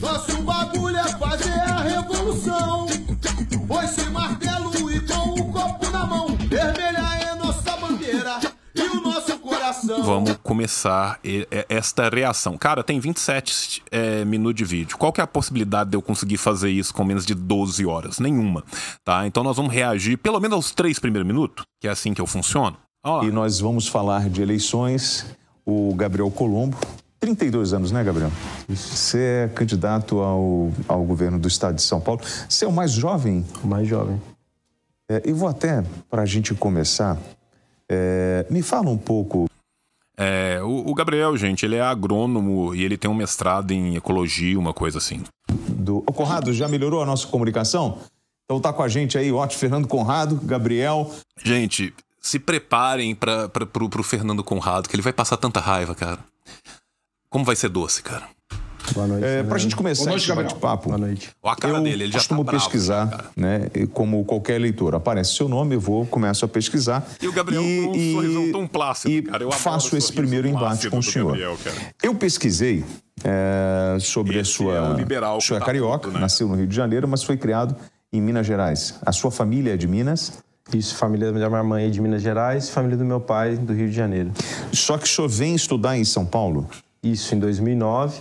Nosso bagulho é fazer a revolução. Pois sem martelo e com o copo na mão. Vermelha é nossa bandeira e o nosso coração. Vamos começar esta reação. Cara, tem 27 é, minutos de vídeo. Qual que é a possibilidade de eu conseguir fazer isso com menos de 12 horas? Nenhuma, tá? Então nós vamos reagir pelo menos aos três primeiros minutos, que é assim que eu funciono. E nós vamos falar de eleições. O Gabriel Colombo, 32 anos, né, Gabriel? Você é candidato ao, ao governo do estado de São Paulo. Você é o mais jovem? O mais jovem. É, eu vou até, para a gente começar, é, me fala um pouco É, o, o Gabriel, gente, ele é agrônomo e ele tem um mestrado em ecologia, uma coisa assim. do. Ô, Conrado, já melhorou a nossa comunicação? Então tá com a gente aí, ótimo, Fernando Conrado, Gabriel. Gente, se preparem pro, pro Fernando Conrado, que ele vai passar tanta raiva, cara. Como vai ser doce, cara. Boa noite. É, né? para a gente começar Boa noite, esse bate-papo, Boa noite. Olha a cara eu dele, ele já costumo tá bravo, pesquisar, cara. né? E Como qualquer leitor, aparece seu nome, eu vou, começo a pesquisar. E o Gabriel com um sorrisão tão plácido, e cara. Eu faço o esse primeiro embate com o senhor. Gabriel. Eu pesquisei é, sobre Esse a sua. é o liberal o senhor é que tá carioca, puto, né? nasceu no Rio de Janeiro, mas foi criado em Minas Gerais. A sua família é de Minas, Isso, família da minha mãe é de Minas Gerais, família do meu pai do Rio de Janeiro. só que o senhor vem estudar em São Paulo. Isso em 2009.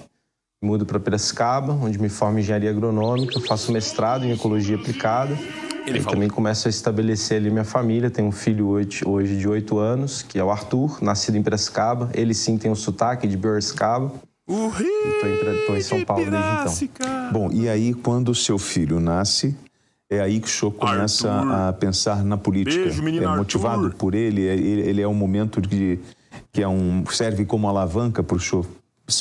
Mudo para Piracicaba, onde me formo em engenharia agronômica, faço mestrado em ecologia aplicada. Ele e também começo a estabelecer ali minha família. Tenho um filho hoje, hoje de 8 anos, que é o Arthur, nascido em Piracicaba. Ele sim tem um sotaque de Piracicaba. O Rio Tô em, em São de Paulo desde então. Bom, e aí, quando o seu filho nasce, é aí que o senhor começa Arthur. a pensar na política. Beijo, menino é motivado Arthur. por ele, é- ele, ele é um momento de, que é um, serve como alavanca para o senhor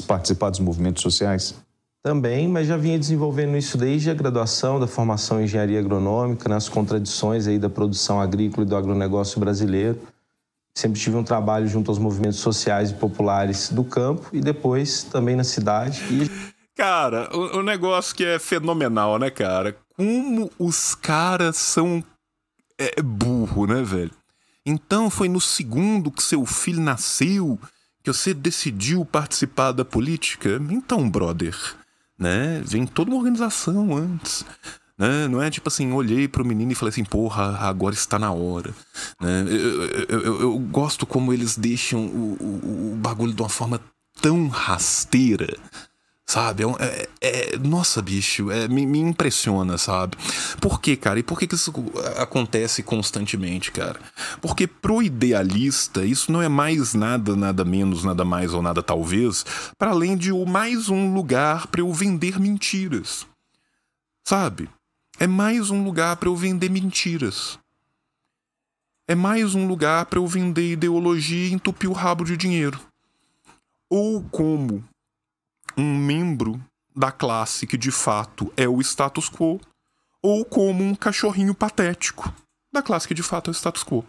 participar dos movimentos sociais? Também, mas já vinha desenvolvendo isso desde a graduação da formação em engenharia agronômica, nas contradições aí da produção agrícola e do agronegócio brasileiro. Sempre tive um trabalho junto aos movimentos sociais e populares do campo e depois também na cidade. E Cara, o, o negócio que é fenomenal, né, cara? Como os caras são é, burro, né, velho? Então foi no segundo que seu filho nasceu que você decidiu participar da política? Então, brother, né? Vem toda uma organização antes. Né? Não é tipo assim, olhei pro menino e falei assim, porra, agora está na hora. Né? Eu, eu- eu- eu gosto como eles deixam o, o- o bagulho de uma forma tão rasteira. Sabe? É, é- é- nossa, bicho, é, me, me impressiona, sabe? Por quê, cara? E por que, que isso acontece constantemente, cara? Porque pro idealista, isso não é mais nada, nada menos, nada mais ou nada talvez, para além de o mais um lugar para eu vender mentiras. Sabe? É mais um lugar para eu vender mentiras. É mais um lugar para eu vender ideologia e entupir o rabo de dinheiro. Ou como um membro da classe que de fato é o status quo, ou como um cachorrinho patético da classe que de fato é o status quo.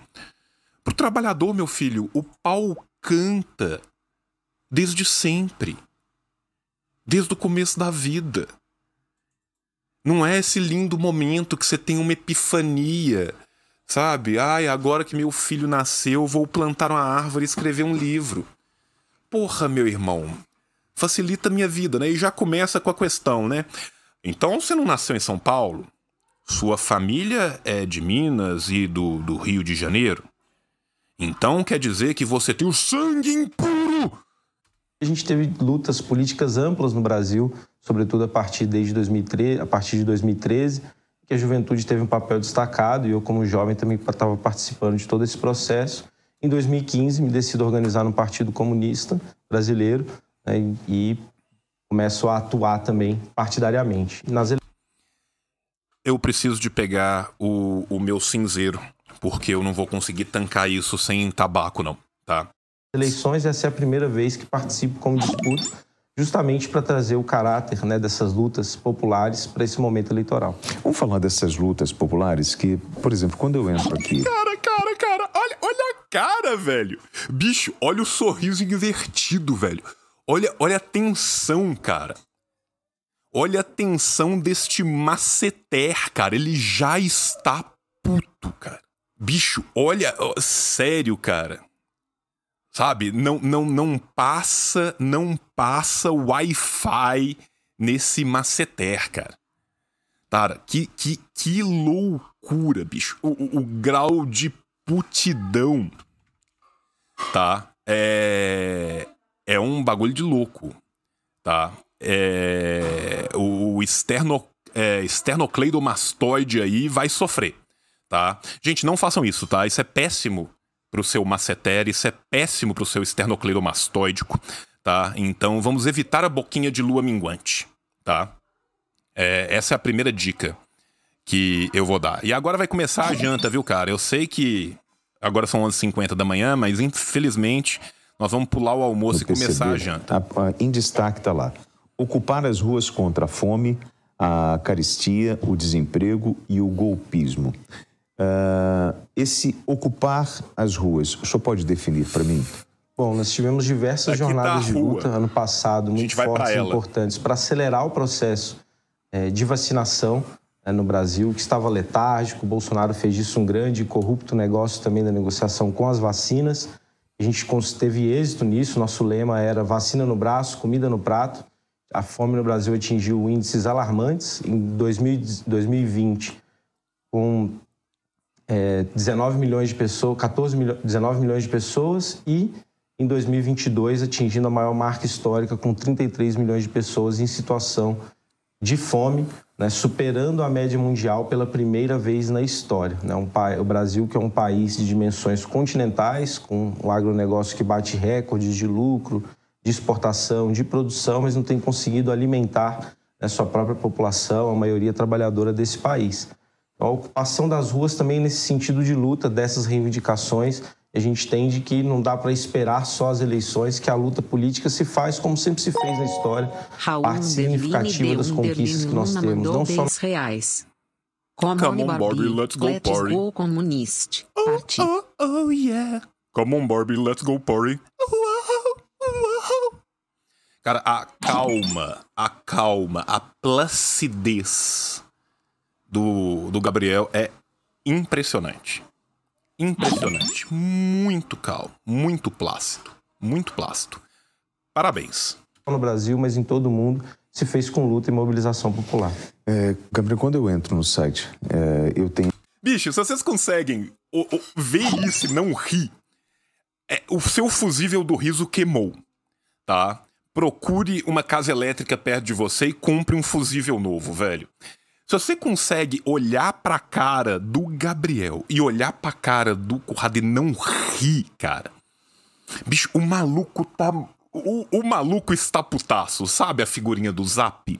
Pro trabalhador, meu filho, o pau canta desde sempre. Desde o começo da vida. Não é esse lindo momento que você tem uma epifania, sabe? Ai, agora que meu filho nasceu, vou plantar uma árvore e escrever um livro. Porra, meu irmão, facilita a minha vida, né? E já começa com a questão, né? Então você não nasceu em São Paulo? Sua família é de Minas e do, do Rio de Janeiro? Então quer dizer que você tem o sangue impuro? a gente teve lutas políticas amplas no Brasil, sobretudo a partir, desde 2013, a partir de 2013, que a juventude teve um papel destacado e eu, como jovem, também estava participando de todo esse processo. Em 2015, me decido organizar no Partido Comunista Brasileiro né, e começo a atuar também partidariamente. Nas Eu preciso de pegar o, o meu cinzeiro, porque eu não vou conseguir tancar isso sem tabaco, não, tá? eleições, essa é a primeira vez que participo como disputa, justamente para trazer o caráter né, dessas lutas populares para esse momento eleitoral. Vamos falar dessas lutas populares que, por exemplo, quando eu entro aqui, Cara, cara, cara, olha, olha a cara, velho. Bicho, olha o sorriso invertido, velho. Olha, olha a tensão, cara. Olha a tensão deste maceter, cara. Ele já está puto, cara. Bicho, olha, ó, sério, cara. Sabe? Não, não, não passa, não passa Wi-Fi nesse maceter, cara. Cara, que, que, que loucura, bicho. O, o, o grau de putidão, tá? É, é um bagulho de louco, tá? É, o externo, é, esternocleidomastoide aí vai sofrer, tá? Gente, não façam isso, tá? Isso é péssimo pro seu masseter, isso é péssimo pro seu esternocleidomastóidico, tá? Então vamos evitar a boquinha de lua minguante, tá? É, essa é a primeira dica que eu vou dar. E agora vai começar a janta, viu, cara? Eu sei que agora são 11h50 da manhã, mas infelizmente nós vamos pular o almoço eu e começar a janta. A, a, em destaque tá lá. Ocupar as ruas contra a fome, a caristia, o desemprego e o golpismo. Uh, esse ocupar as ruas, o senhor pode definir para mim? Bom, nós tivemos diversas Aqui tá jornadas tá de luta ano passado, muito fortes e importantes, para acelerar o processo é, de vacinação né, no Brasil, que estava letárgico. O Bolsonaro fez disso um grande e corrupto negócio também da negociação com as vacinas. A gente teve êxito nisso. Nosso lema era vacina no braço, comida no prato. A fome no Brasil atingiu índices alarmantes. Em 2020, com é, 19 milhões de pessoas, 14 milho, 19 milhões de pessoas e em 2022 atingindo a maior marca histórica com 33 milhões de pessoas em situação de fome, né, superando a média mundial pela primeira vez na história. Né, um, o Brasil, que é um país de dimensões continentais, com um agronegócio que bate recordes de lucro, de exportação, de produção, mas não tem conseguido alimentar né, sua própria população, a maioria trabalhadora desse país. A ocupação das ruas também nesse sentido de luta dessas reivindicações. A gente entende que não dá para esperar só as eleições, que a luta política se faz como sempre se fez na história, Raul parte significativa das conquistas que nós temos, não só reais. Come, Come on, Barbie, let's go let's party. Go communist. Oh, oh, oh, yeah. Come on, Barbie, let's go party. Cara, a calma, a calma, a placidez do, do Gabriel é impressionante. Impressionante. Muito calmo, muito plácido. Muito plácido. Parabéns. No Brasil, mas em todo o mundo, se fez com luta e mobilização popular. É, Gabriel, quando eu entro no site, é, eu tenho. Bicho, se vocês conseguem o, o, ver isso e não rir, é, o seu fusível do riso queimou, tá? Procure uma casa elétrica perto de você e compre um fusível novo, velho. Se você consegue olhar pra cara do Gabriel e olhar pra cara do Conrado e não rir, cara. Bicho, o maluco tá. O, o maluco está putaço, sabe a figurinha do zap?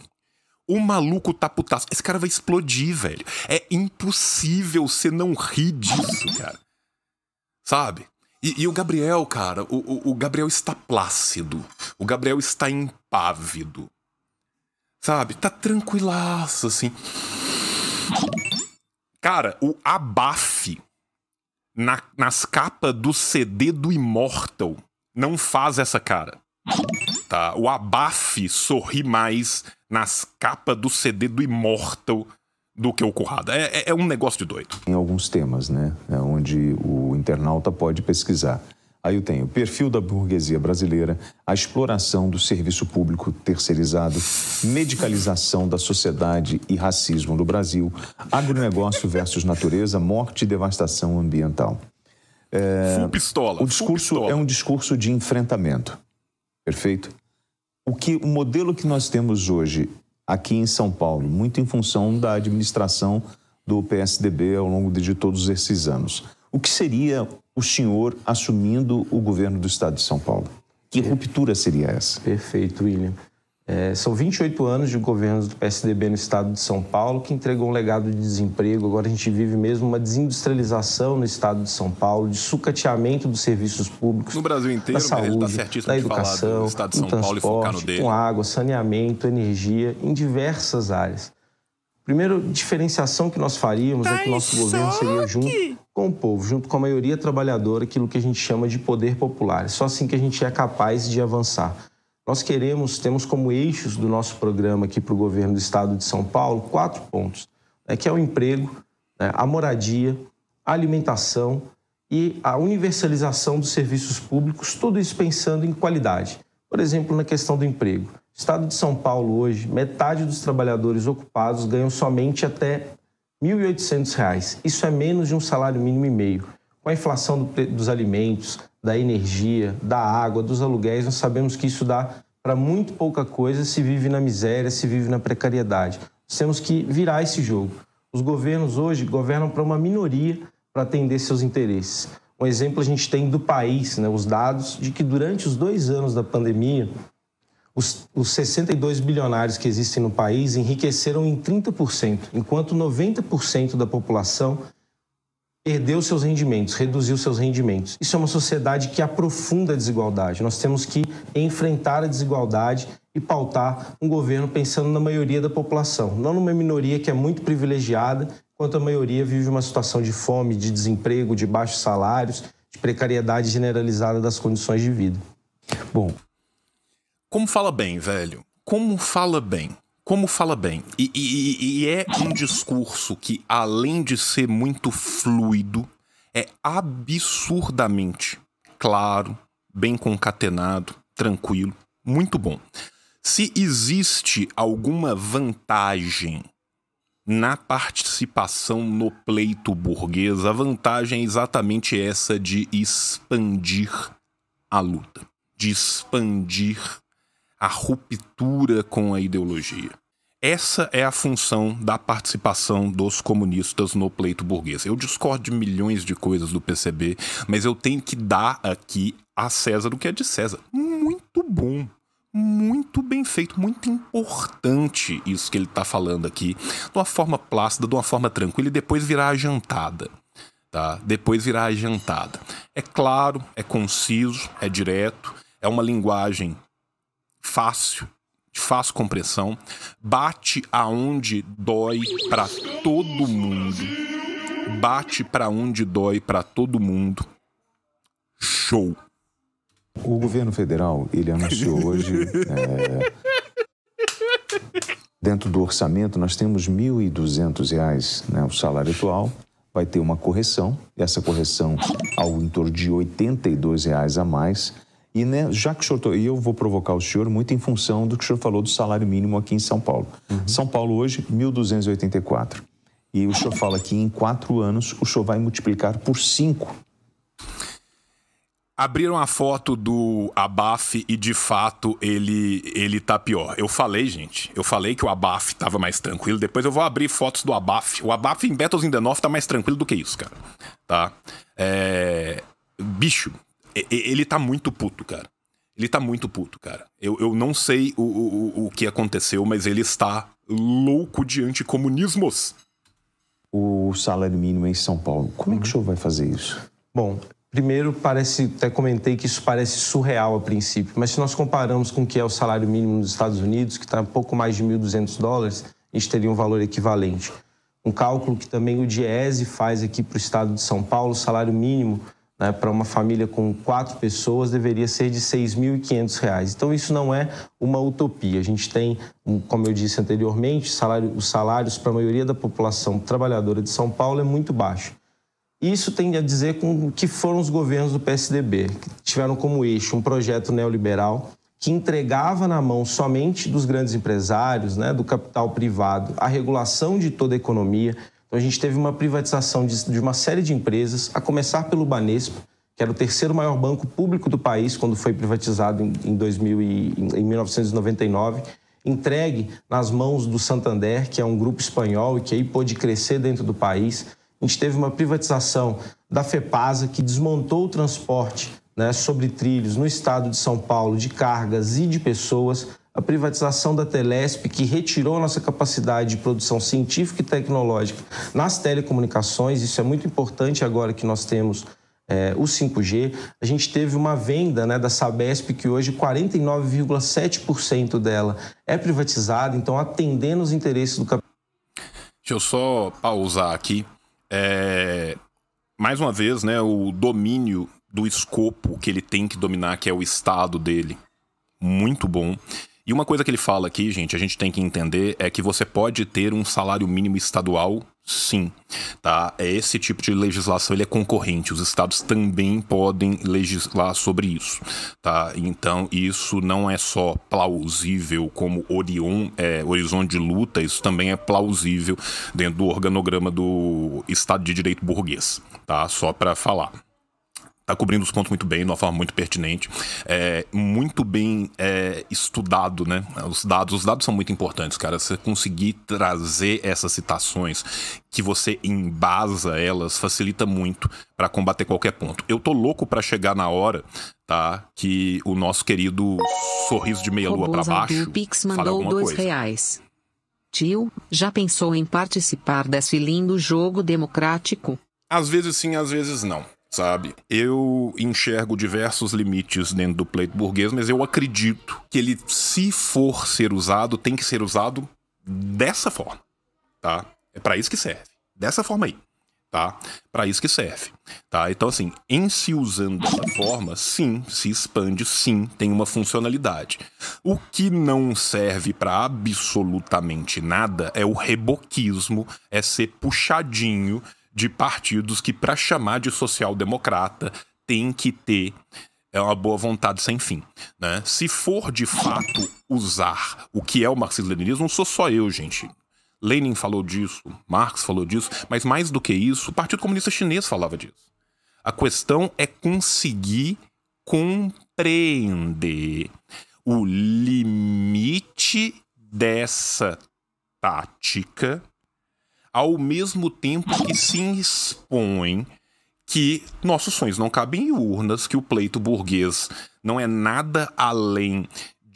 O maluco tá putaço. Esse cara vai explodir, velho. É impossível você não rir disso, cara. Sabe? E, e o Gabriel, cara, o, o, o Gabriel está plácido. O Gabriel está impávido. Sabe? Tá tranquilaço, assim. Cara, o Abaf na, nas capas do CD do Immortal não faz essa cara. Tá? O Abaf sorri mais nas capas do CD do Immortal do que o Currada. É, é, é um negócio de doido. Em alguns temas, né? É onde o internauta pode pesquisar. Aí eu tenho perfil da burguesia brasileira, a exploração do serviço público terceirizado, medicalização da sociedade e racismo no Brasil, agronegócio versus natureza, morte e devastação ambiental. É, full pistola. O discurso pistola. é um discurso de enfrentamento. Perfeito? O que o modelo que nós temos hoje aqui em São Paulo, muito em função da administração do PSDB ao longo de todos esses anos. O que seria o senhor assumindo o governo do estado de São Paulo? Que ruptura seria essa? Perfeito, William. É, são 28 anos de governo do PSDB no estado de São Paulo que entregou um legado de desemprego. Agora a gente vive mesmo uma desindustrialização no estado de São Paulo, de sucateamento dos serviços públicos. No Brasil inteiro, da tá saúde, tá da educação, do estado de São Paulo transporte, com água, saneamento, energia, em diversas áreas. Primeiro, diferenciação que nós faríamos é que o nosso governo seria junto com o povo, junto com a maioria trabalhadora, aquilo que a gente chama de poder popular. É só assim que a gente é capaz de avançar. Nós queremos, temos como eixos do nosso programa aqui para o governo do estado de São Paulo, quatro pontos, né, que é o emprego, né, a moradia, a alimentação e a universalização dos serviços públicos, tudo isso pensando em qualidade. Por exemplo, na questão do emprego. Estado de São Paulo hoje, metade dos trabalhadores ocupados ganham somente até R$ 1.800. Isso é menos de um salário mínimo e meio. Com a inflação do, dos alimentos, da energia, da água, dos aluguéis, nós sabemos que isso dá para muito pouca coisa se vive na miséria, se vive na precariedade. Nós temos que virar esse jogo. Os governos hoje governam para uma minoria para atender seus interesses. Um exemplo a gente tem do país, né, os dados de que durante os dois anos da pandemia, os, os 62 bilionários que existem no país enriqueceram em 30%, enquanto 90% da população perdeu seus rendimentos, reduziu seus rendimentos. Isso é uma sociedade que aprofunda a desigualdade. Nós temos que enfrentar a desigualdade e pautar um governo pensando na maioria da população, não numa minoria que é muito privilegiada, enquanto a maioria vive uma situação de fome, de desemprego, de baixos salários, de precariedade generalizada das condições de vida. Bom, como fala bem, velho? Como fala bem? como fala bem. E, e, e, é um discurso que, além de ser muito fluido, é absurdamente claro, bem concatenado, tranquilo, muito bom. Se existe alguma vantagem na participação no pleito burguês, a vantagem é exatamente essa de expandir a luta, de expandir a ruptura com a ideologia. Essa é a função da participação dos comunistas no pleito burguês. Eu discordo de milhões de coisas do PCB, mas eu tenho que dar aqui a César o que é de César. Muito bom. Muito bem feito, muito importante isso que ele está falando aqui, de uma forma plácida, de uma forma tranquila e depois virar a jantada. Tá? Depois virar a jantada. É claro, é conciso, é direto, é uma linguagem fácil, de fácil compressão, bate aonde dói para todo mundo. Bate para onde dói para todo mundo. Show. O governo federal, ele anunciou hoje, é, dentro do orçamento, nós temos R$ 1.200, né, o salário atual, vai ter uma correção, essa correção ao em torno de 82 reais a mais, e né, já que o senhor, e eu vou provocar o senhor muito em função do que o senhor falou do salário mínimo aqui em São Paulo. Uhum. São Paulo hoje, 1.284. E o senhor fala que em quatro anos o senhor vai multiplicar por cinco. Abriram a foto do Abaf e de fato ele ele tá pior. Eu falei, gente, eu falei que o Abaf tava mais tranquilo. Depois eu vou abrir fotos do Abaf. O Abaf em Battles in the North tá mais tranquilo do que isso, cara. Tá? É... Bicho, ele tá muito puto, cara. Ele tá muito puto, cara. Eu, eu não sei o, o, o que aconteceu, mas ele está louco de anticomunismos. O salário mínimo em São Paulo, como é que o senhor vai fazer isso? Bom, primeiro parece, até comentei que isso parece surreal a princípio, mas se nós comparamos com o que é o salário mínimo nos Estados Unidos, que está um pouco mais de 1.200 dólares, a gente teria um valor equivalente. Um cálculo que também o Diese faz aqui para o estado de São Paulo, o salário mínimo né, para uma família com quatro pessoas deveria ser de R$ 6.500. Então, isso não é uma utopia. A gente tem, como eu disse anteriormente, salário, os salários para a maioria da população trabalhadora de São Paulo é muito baixo. Isso tem a dizer com que foram os governos do PSDB, que tiveram como eixo um projeto neoliberal que entregava na mão somente dos grandes empresários, né, do capital privado, a regulação de toda a economia, então a gente teve uma privatização de, de uma série de empresas, a começar pelo Banespa, que era o terceiro maior banco público do país quando foi privatizado em, em, 2000 e, em, em 1999, entregue nas mãos do Santander, que é um grupo espanhol e que aí pôde crescer dentro do país. A gente teve uma privatização da FEPASA, que desmontou o transporte né, sobre trilhos no estado de São Paulo de cargas e de pessoas a privatização da Telesp, que retirou nossa capacidade de produção científica e tecnológica nas telecomunicações. Isso é muito importante agora que nós temos é, o 5G. A gente teve uma venda né, da Sabesp, que hoje 49,7% dela é privatizada, então atendendo os interesses do capital. Deixa eu só pausar aqui. É... Mais uma vez, né, o domínio do escopo que ele tem que dominar, que é o estado dele. Muito bom. E uma coisa que ele fala aqui, gente, a gente tem que entender é que você pode ter um salário mínimo estadual sim, tá? É esse tipo de legislação ele é concorrente. Os estados também podem legislar sobre isso, tá? Então isso não é só plausível como orion, é, horizonte de luta, isso também é plausível dentro do organograma do Estado de Direito burguês, tá? Só para falar tá cobrindo os pontos muito bem, de uma forma muito pertinente, é, muito bem é, estudado, né? Os dados, os dados são muito importantes, cara. Você conseguir trazer essas citações que você embasa elas facilita muito para combater qualquer ponto. Eu tô louco para chegar na hora, tá? Que o nosso querido sorriso de meia lua para baixo. Pix mandou dois coisa. reais. Tio, já pensou em participar desse lindo jogo democrático? Às vezes sim, às vezes não sabe? Eu enxergo diversos limites dentro do pleito burguês, mas eu acredito que ele, se for ser usado, tem que ser usado dessa forma, tá? É para isso que serve. Dessa forma aí, tá? Para isso que serve, tá? Então assim, em se usando dessa forma, sim, se expande, sim, tem uma funcionalidade. O que não serve para absolutamente nada é o reboquismo, é ser puxadinho de partidos que, para chamar de social-democrata, tem que ter é uma boa vontade sem fim. Né? Se for de fato usar o que é o marxismo-leninismo, não sou só eu, gente. Lenin falou disso, Marx falou disso, mas mais do que isso, o Partido Comunista Chinês falava disso. A questão é conseguir compreender o limite dessa tática ao mesmo tempo que se expõe que nossos sonhos não cabem em urnas, que o pleito burguês não é nada além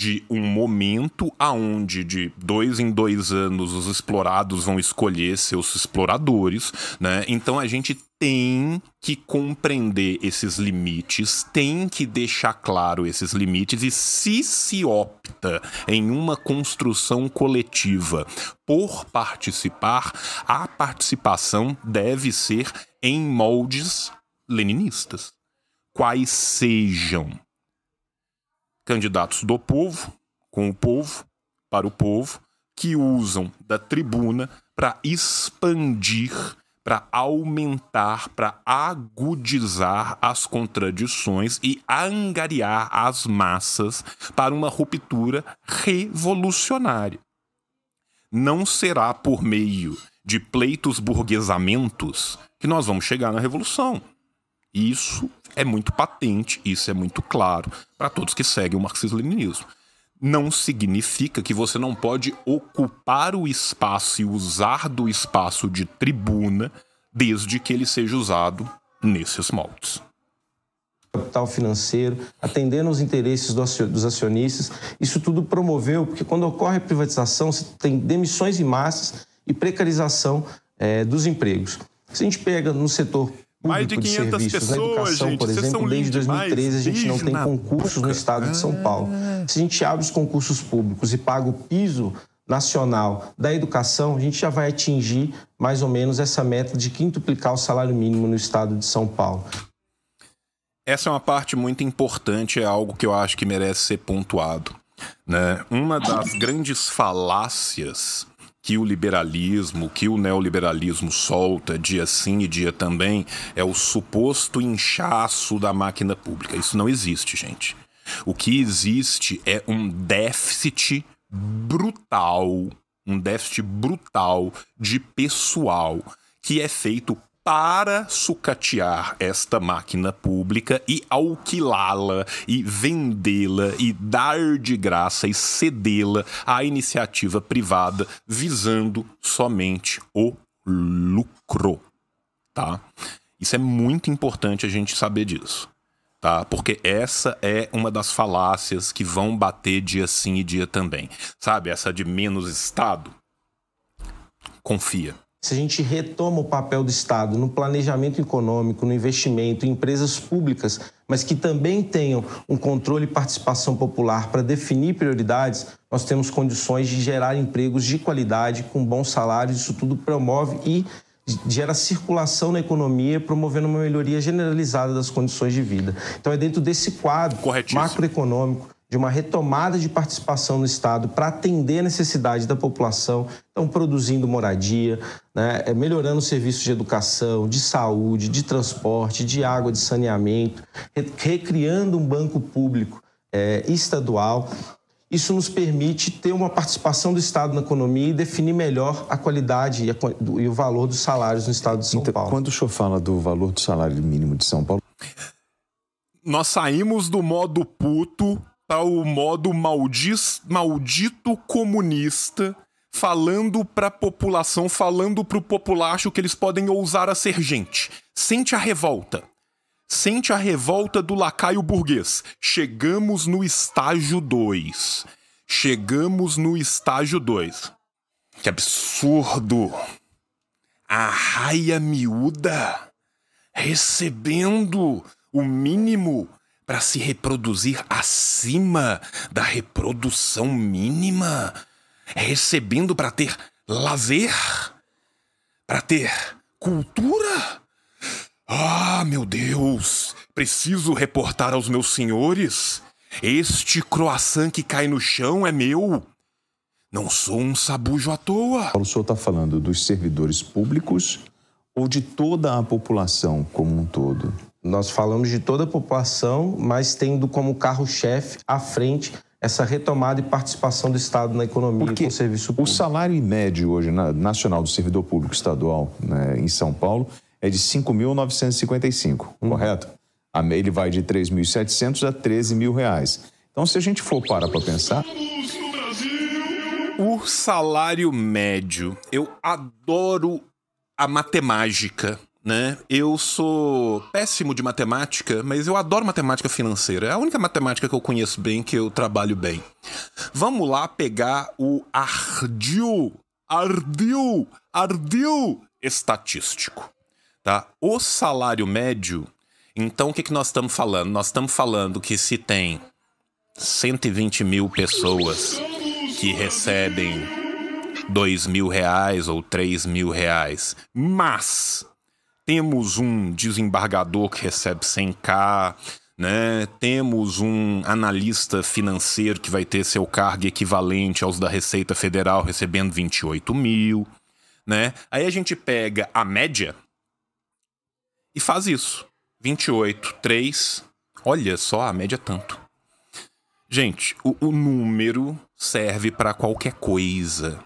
de um momento aonde de dois em dois anos os explorados vão escolher seus exploradores, né? Então a gente tem que compreender esses limites, tem que deixar claro esses limites e se se opta em uma construção coletiva por participar, a participação deve ser em moldes leninistas, quais sejam candidatos do povo, com o povo, para o povo, que usam da tribuna para expandir, para aumentar, para agudizar as contradições e angariar as massas para uma ruptura revolucionária. Não será por meio de pleitos burguesamentos que nós vamos chegar na revolução. Isso é muito patente, isso é muito claro para todos que seguem o marxismo-leninismo. Não significa que você não pode ocupar o espaço e usar do espaço de tribuna desde que ele seja usado nesses moldes capital financeiro, atendendo aos interesses dos acionistas. Isso tudo promoveu, porque quando ocorre a privatização, você tem demissões em massas e precarização é, dos empregos. Se a gente pega no setor mais de 500 de pessoas, educação, gente. por exemplo, desde 2013 a gente não tem concursos boca. no estado de São Paulo. Ah. Se a gente abre os concursos públicos e paga o piso nacional da educação, a gente já vai atingir mais ou menos essa meta de quintuplicar o salário mínimo no estado de São Paulo. Essa é uma parte muito importante, é algo que eu acho que merece ser pontuado. Né? Uma das grandes falácias que o liberalismo, que o neoliberalismo solta dia sim e dia também, é o suposto inchaço da máquina pública. Isso não existe, gente. O que existe é um déficit brutal, um déficit brutal de pessoal que é feito para sucatear esta máquina pública e alquilá-la e vendê-la e dar de graça e cedê-la à iniciativa privada visando somente o lucro, tá? Isso é muito importante a gente saber disso, tá? Porque essa é uma das falácias que vão bater dia sim e dia também. Sabe, essa de menos Estado? Confia se a gente retoma o papel do Estado no planejamento econômico, no investimento em empresas públicas, mas que também tenham um controle e participação popular para definir prioridades, nós temos condições de gerar empregos de qualidade, com bons salários. Isso tudo promove e gera circulação na economia, promovendo uma melhoria generalizada das condições de vida. Então, é dentro desse quadro macroeconômico de uma retomada de participação no Estado para atender a necessidade da população, então produzindo moradia, né, é, melhorando os serviços de educação, de saúde, de transporte, de água, de saneamento, recriando um banco público é, estadual. Isso nos permite ter uma participação do Estado na economia e definir melhor a qualidade e, a, e o valor dos salários no Estado de São então, Paulo. Quando o senhor fala do valor do salário mínimo de São Paulo. Nós saímos do modo puto o modo maldis, maldito comunista, falando para a população, falando para o populacho que eles podem ousar a ser gente. Sente a revolta. Sente a revolta do lacaio burguês. Chegamos no estágio 2. Chegamos no estágio 2. Que absurdo! A raia miúda recebendo o mínimo para se reproduzir acima da reprodução mínima, recebendo para ter lazer, para ter cultura. Ah, meu Deus! Preciso reportar aos meus senhores. Este croissant que cai no chão é meu. Não sou um sabujo à toa. O senhor está falando dos servidores públicos ou de toda a população como um todo? Nós falamos de toda a população, mas tendo como carro-chefe à frente essa retomada e participação do Estado na economia Porque com o serviço público. O salário médio hoje na, nacional do servidor público estadual né, em São Paulo é de 5.955, hum. correto? Ele vai de 3.700 a 13 mil reais. Então, se a gente for parar para pensar... O salário médio, eu adoro a matemática né? Eu sou péssimo de matemática, mas eu adoro matemática financeira. É a única matemática que eu conheço bem, que eu trabalho bem. Vamos lá pegar o ardil, ardil, ardil estatístico, tá? O salário médio, então o que, que nós estamos falando? Nós estamos falando que se tem 120 mil pessoas que recebem 2 mil reais ou 3 mil reais, mas temos um desembargador que recebe 100k, né? Temos um analista financeiro que vai ter seu cargo equivalente aos da Receita Federal recebendo 28 mil, né? Aí a gente pega a média e faz isso. 28, 3. Olha só, a média é tanto. Gente, o, o número serve para qualquer coisa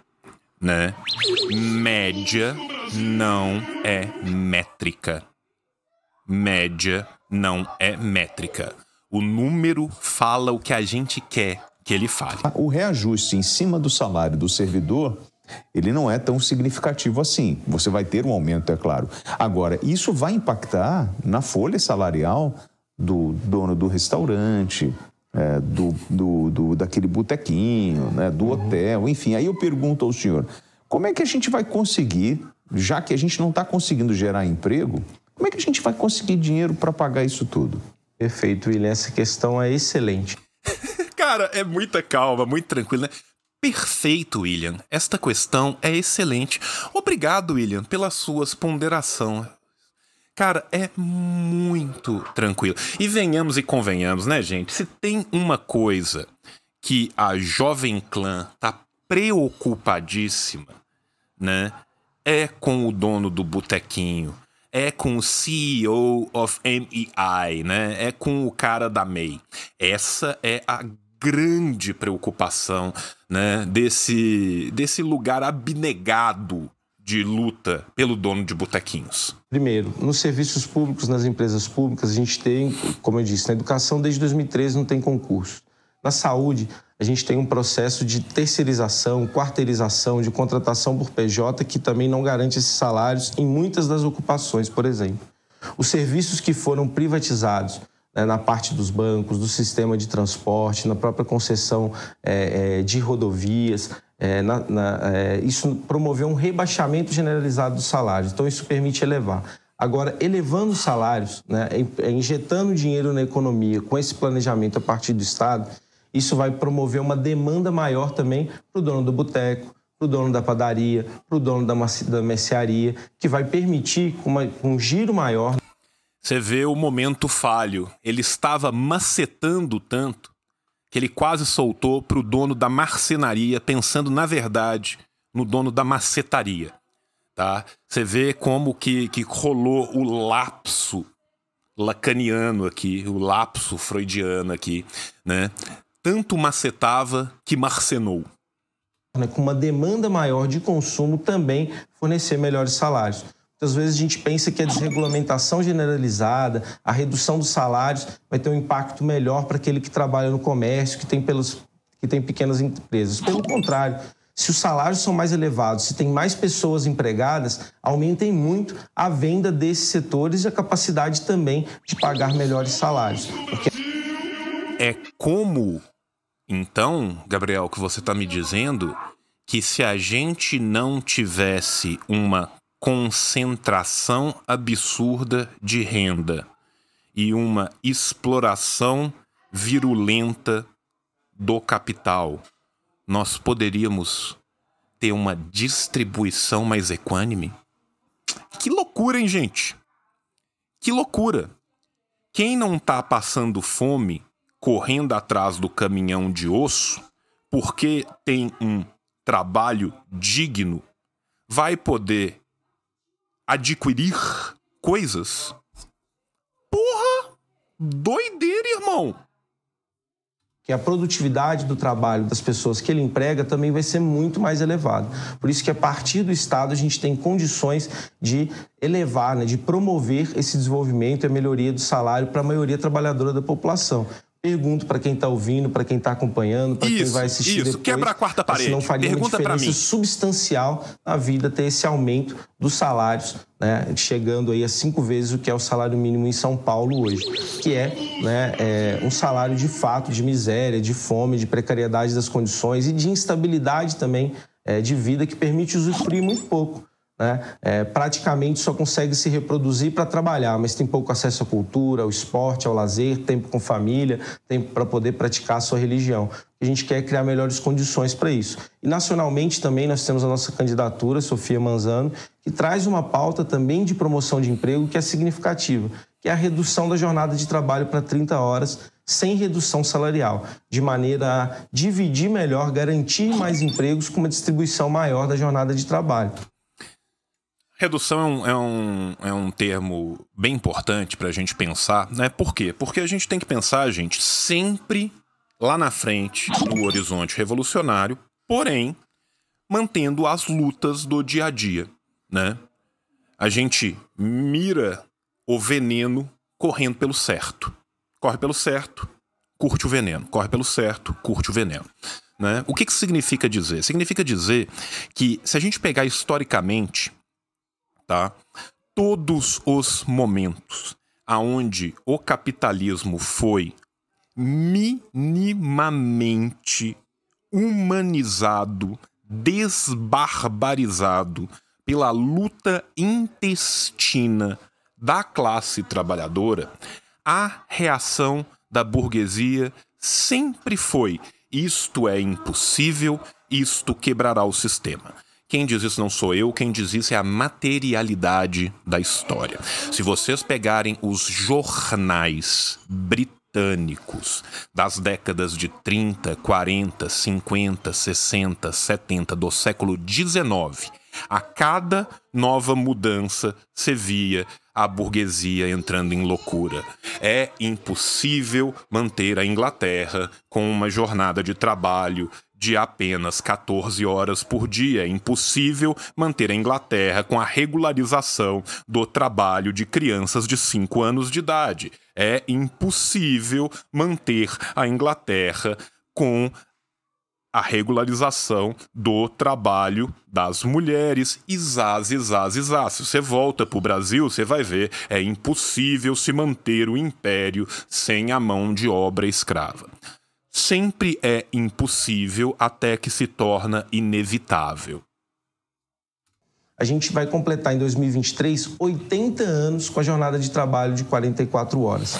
né? Média não é métrica. Média não é métrica. O número fala o que a gente quer que ele fale. O reajuste em cima do salário do servidor ele não é tão significativo assim. Você vai ter um aumento, é claro. Agora, isso vai impactar na folha salarial do dono do restaurante, é, do, do, do, daquele botequinho, né, do uhum. hotel, enfim. Aí eu pergunto ao senhor, como é que a gente vai conseguir, já que a gente não está conseguindo gerar emprego, como é que a gente vai conseguir dinheiro para pagar isso tudo? Perfeito, William. Essa questão é excelente. Cara, é muita calma, muito tranquilo, né? Perfeito, William. Esta questão é excelente. Obrigado, William, pela sua ponderação. Cara, é muito tranquilo. E venhamos e convenhamos, né, gente? Se tem uma coisa que a Jovem Clã tá preocupadíssima, né? É com o dono do botequinho, é com o CEO of MEI, né? É com o cara da MEI. Essa é a grande preocupação, né, desse desse lugar abnegado de luta pelo dono de botequinhos? Primeiro, nos serviços públicos, nas empresas públicas, a gente tem, como eu disse, na educação desde 2013 não tem concurso. Na saúde, a gente tem um processo de terceirização, quarteirização, de contratação por PJ que também não garante esses salários em muitas das ocupações, por exemplo. Os serviços que foram privatizados, né, na parte dos bancos, do sistema de transporte, na própria concessão é, é, de rodovias, é, na, na, isso promoveu um rebaixamento generalizado dos salários, então isso permite elevar. Agora, elevando os salários, né, injetando dinheiro na economia com esse planejamento a partir do Estado, isso vai promover uma demanda maior também para o dono do boteco, para o dono da padaria, para o dono da, da mercearia, que vai permitir uma, um giro maior. Você vê o momento falho. Ele estava macetando tanto que ele quase soltou para o dono da marcenaria, pensando, na verdade, no dono da macetaria. Tá? Você vê como que, que rolou o lapso lacaniano aqui, o lapso freudiano aqui, né? Tanto macetava que marcenou. Né, com uma demanda maior de consumo, também fornecer melhores salários. Muitas vezes a gente pensa que a desregulamentação generalizada, a redução dos salários, vai ter um impacto melhor para aquele que trabalha no comércio, que tem, pelos, que tem pequenas empresas. Pelo contrário, se os salários são mais elevados, se tem mais pessoas empregadas, aumentem muito a venda desses setores e a capacidade também de pagar melhores salários. Porque... É como, então, Gabriel, que você está me dizendo que se a gente não tivesse uma concentração absurda de renda e uma exploração virulenta do capital, nós poderíamos ter uma distribuição mais equânime? Que loucura, hein, gente? Que loucura! Quem não tá passando fome, correndo atrás do caminhão de osso, porque tem um trabalho digno, vai poder adquirir coisas? Porra! Doideira, irmão! que a produtividade do trabalho das pessoas que ele emprega também vai ser muito mais elevada. Por isso que a partir do Estado a gente tem condições de elevar, né, de promover esse desenvolvimento e a melhoria do salário para a maioria trabalhadora da população. Pergunto para quem está ouvindo, para quem está acompanhando, para quem vai assistir isso. depois. Quebra a quarta parede. não faria Pergunta uma diferença substancial na vida ter esse aumento dos salários, né, chegando aí a cinco vezes o que é o salário mínimo em São Paulo hoje, que é, né, é um salário de fato de miséria, de fome, de precariedade das condições e de instabilidade também é, de vida que permite usufruir muito pouco né? É, praticamente só consegue se reproduzir para trabalhar, mas tem pouco acesso à cultura, ao esporte, ao lazer, tempo com família, tempo para poder praticar a sua religião. A gente quer criar melhores condições para isso. E nacionalmente também nós temos a nossa candidatura, Sofia Manzano, que traz uma pauta também de promoção de emprego que é significativa, que é a redução da jornada de trabalho para 30 horas sem redução salarial, de maneira a dividir melhor, garantir mais empregos com uma distribuição maior da jornada de trabalho. Redução é um, é um, é um termo bem importante para a gente pensar, né? Por quê? Porque a gente tem que pensar, gente, sempre lá na frente, no horizonte revolucionário, porém, mantendo as lutas do dia a dia, né? A gente mira o veneno correndo pelo certo. Corre pelo certo, curte o veneno. Corre pelo certo, curte o veneno. Né? O que, que significa dizer? Significa dizer que se a gente pegar historicamente tá? Todos os momentos aonde o capitalismo foi minimamente humanizado, desbarbarizado pela luta intestina da classe trabalhadora, a reação da burguesia sempre foi: isto é impossível, isto quebrará o sistema. Quem diz isso não sou eu, quem diz isso é a materialidade da história. Se vocês pegarem os jornais britânicos das décadas de 30, 40, 50, 60, 70 do século 19, a cada nova mudança se via a burguesia entrando em loucura. É impossível manter a Inglaterra com uma jornada de trabalho de apenas 14 horas por dia. É impossível manter a Inglaterra com a regularização do trabalho de crianças de 5 anos de idade. É impossível manter a Inglaterra com a regularização do trabalho das mulheres. Isás, isás, isás. Se você volta para o Brasil, você vai ver, é impossível se manter o império sem a mão de obra escrava sempre é impossível até que se torna inevitável. A gente vai completar em 2023 80 anos com a jornada de trabalho de 44 horas.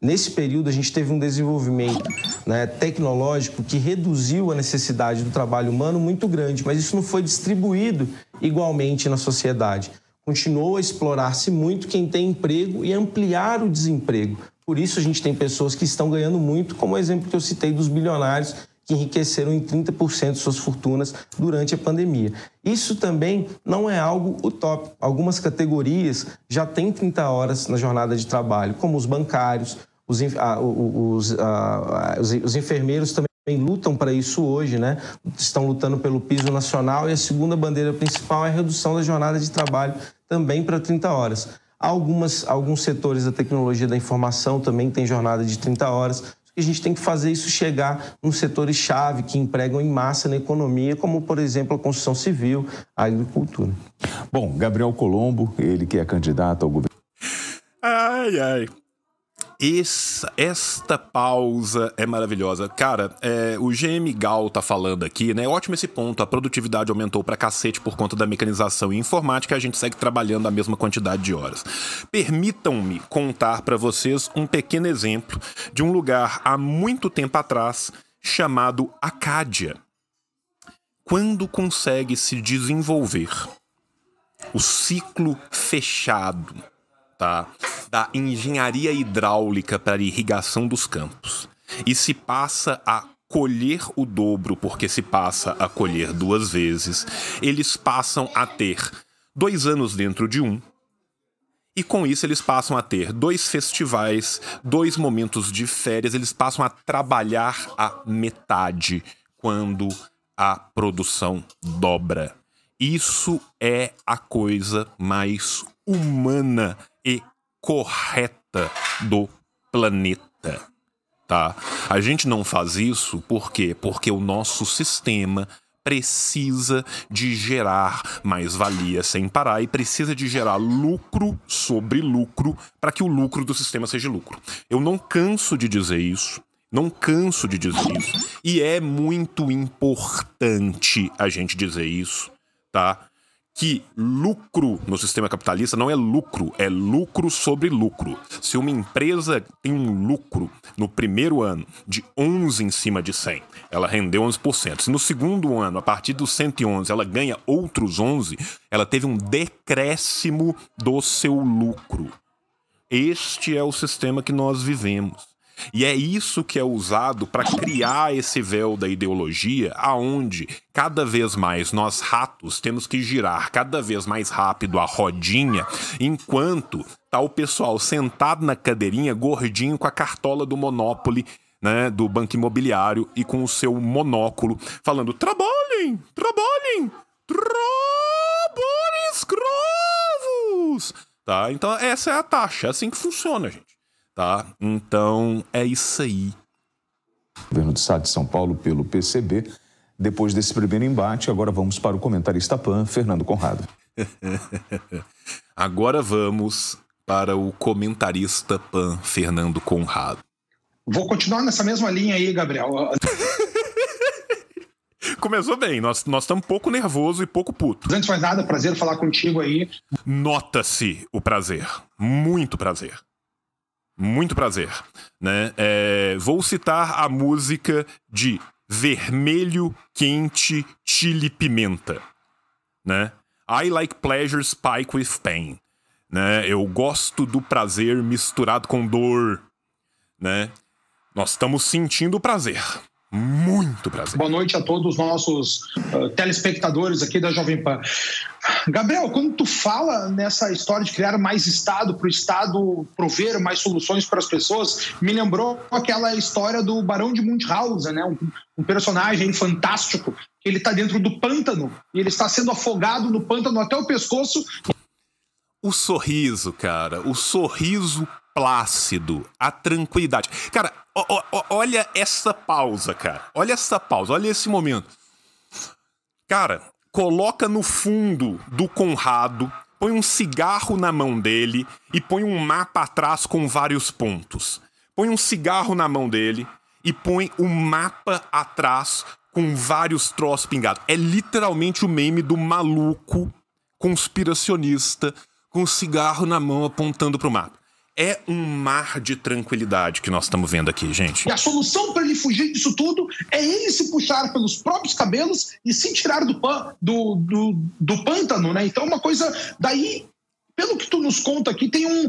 Nesse período, a gente teve um desenvolvimento né, tecnológico que reduziu a necessidade do trabalho humano muito grande, mas isso não foi distribuído igualmente na sociedade. Continuou a explorar-se muito quem tem emprego e ampliar o desemprego Por isso a gente tem pessoas que estão ganhando muito, como o exemplo que eu citei dos bilionários que enriqueceram em 30% de suas fortunas durante a pandemia. Isso também não é algo utópico. Algumas categorias já têm 30 horas na jornada de trabalho, como os bancários, os, os, os, os enfermeiros também lutam para isso hoje, né? Estão lutando pelo piso nacional e a segunda bandeira principal é a redução da jornada de trabalho também para 30 horas. Algumas, alguns setores da tecnologia da informação também têm jornada de 30 horas a gente tem que fazer isso chegar nos setores-chave que empregam em massa na economia, como, por exemplo, a construção civil, a agricultura. Bom, Gabriel Colombo, ele que é candidato ao governo. Ai, ai. Essa, esta pausa é maravilhosa. Cara, é, o GM Gal tá falando aqui, né? Ótimo esse ponto. A produtividade aumentou pra cacete por conta da mecanização e informática. A gente segue trabalhando a mesma quantidade de horas. Permitam-me contar para vocês um pequeno exemplo de um lugar há muito tempo atrás chamado Acádia. Quando consegue se desenvolver o ciclo fechado tá? Da engenharia hidráulica para irrigação dos campos e se passa a colher o dobro porque se passa a colher duas vezes, eles passam a ter dois anos dentro de um. E com isso eles passam a ter dois festivais, dois momentos de férias, eles passam a trabalhar a metade quando a produção dobra. Isso é a coisa mais humana e correta do planeta. Tá? A gente não faz isso por quê? Porque o nosso sistema precisa de gerar mais valia sem parar e precisa de gerar lucro sobre lucro para que o lucro do sistema seja lucro. Eu não canso de dizer isso. Não canso de dizer isso. E é muito importante a gente dizer isso, tá? Que lucro no sistema capitalista não é lucro, é lucro sobre lucro. Se uma empresa tem um lucro no primeiro ano de 11 em cima de 100, ela rendeu 11%. Se no segundo ano, a partir dos 111, ela ganha outros 11, ela teve um decréscimo do seu lucro. Este é o sistema que nós vivemos. E é isso que é usado para criar esse véu da ideologia, aonde cada vez mais nós ratos temos que girar cada vez mais rápido a rodinha, enquanto tá o pessoal sentado na cadeirinha, gordinho com a cartola do Monopoly, né, do banco imobiliário e com o seu monóculo, falando: trabalhem, trabalhem, trabalhem escravos. Tá? Então essa é a taxa, é assim que funciona, gente tá? Então é isso aí. Governo do Estado de São Paulo pelo PCB. Depois desse primeiro embate, agora vamos para o comentarista PAN, Fernando Conrado. agora vamos para o comentarista PAN, Fernando Conrado. Vou continuar nessa mesma linha aí, Gabriel. Começou bem, nós estamos pouco nervoso e pouco puto. Antes de mais nada, prazer falar contigo aí. Nota-se o prazer, muito prazer. Muito prazer. Né? É, vou citar a música de Vermelho Quente Chile Pimenta. Né? I like pleasure spike with pain. Né? Eu gosto do prazer misturado com dor. Né? Nós estamos sentindo o prazer. Muito prazer. Boa noite a todos os nossos uh, telespectadores aqui da Jovem Pan. Gabriel, quando tu fala nessa história de criar mais Estado para o Estado prover mais soluções para as pessoas, me lembrou aquela história do Barão de Munchausen, né? Um, um personagem fantástico ele está dentro do pântano e ele está sendo afogado no pântano até o pescoço. O sorriso, cara, o sorriso plácido, a tranquilidade. Cara, olha essa pausa, cara. Olha essa pausa, olha esse momento. Cara, coloca no fundo do Conrado, põe um cigarro na mão dele e põe um mapa atrás com vários pontos. Põe um cigarro na mão dele e põe um mapa atrás com vários troços pingados. É literalmente o meme do maluco conspiracionista com o cigarro na mão apontando pro mapa é um mar de tranquilidade que nós estamos vendo aqui, gente. E a solução para ele fugir disso tudo é ele se puxar pelos próprios cabelos e se tirar do, pan, do, do, do pântano, né? Então, uma coisa daí pelo que tu nos conta aqui, tem, um,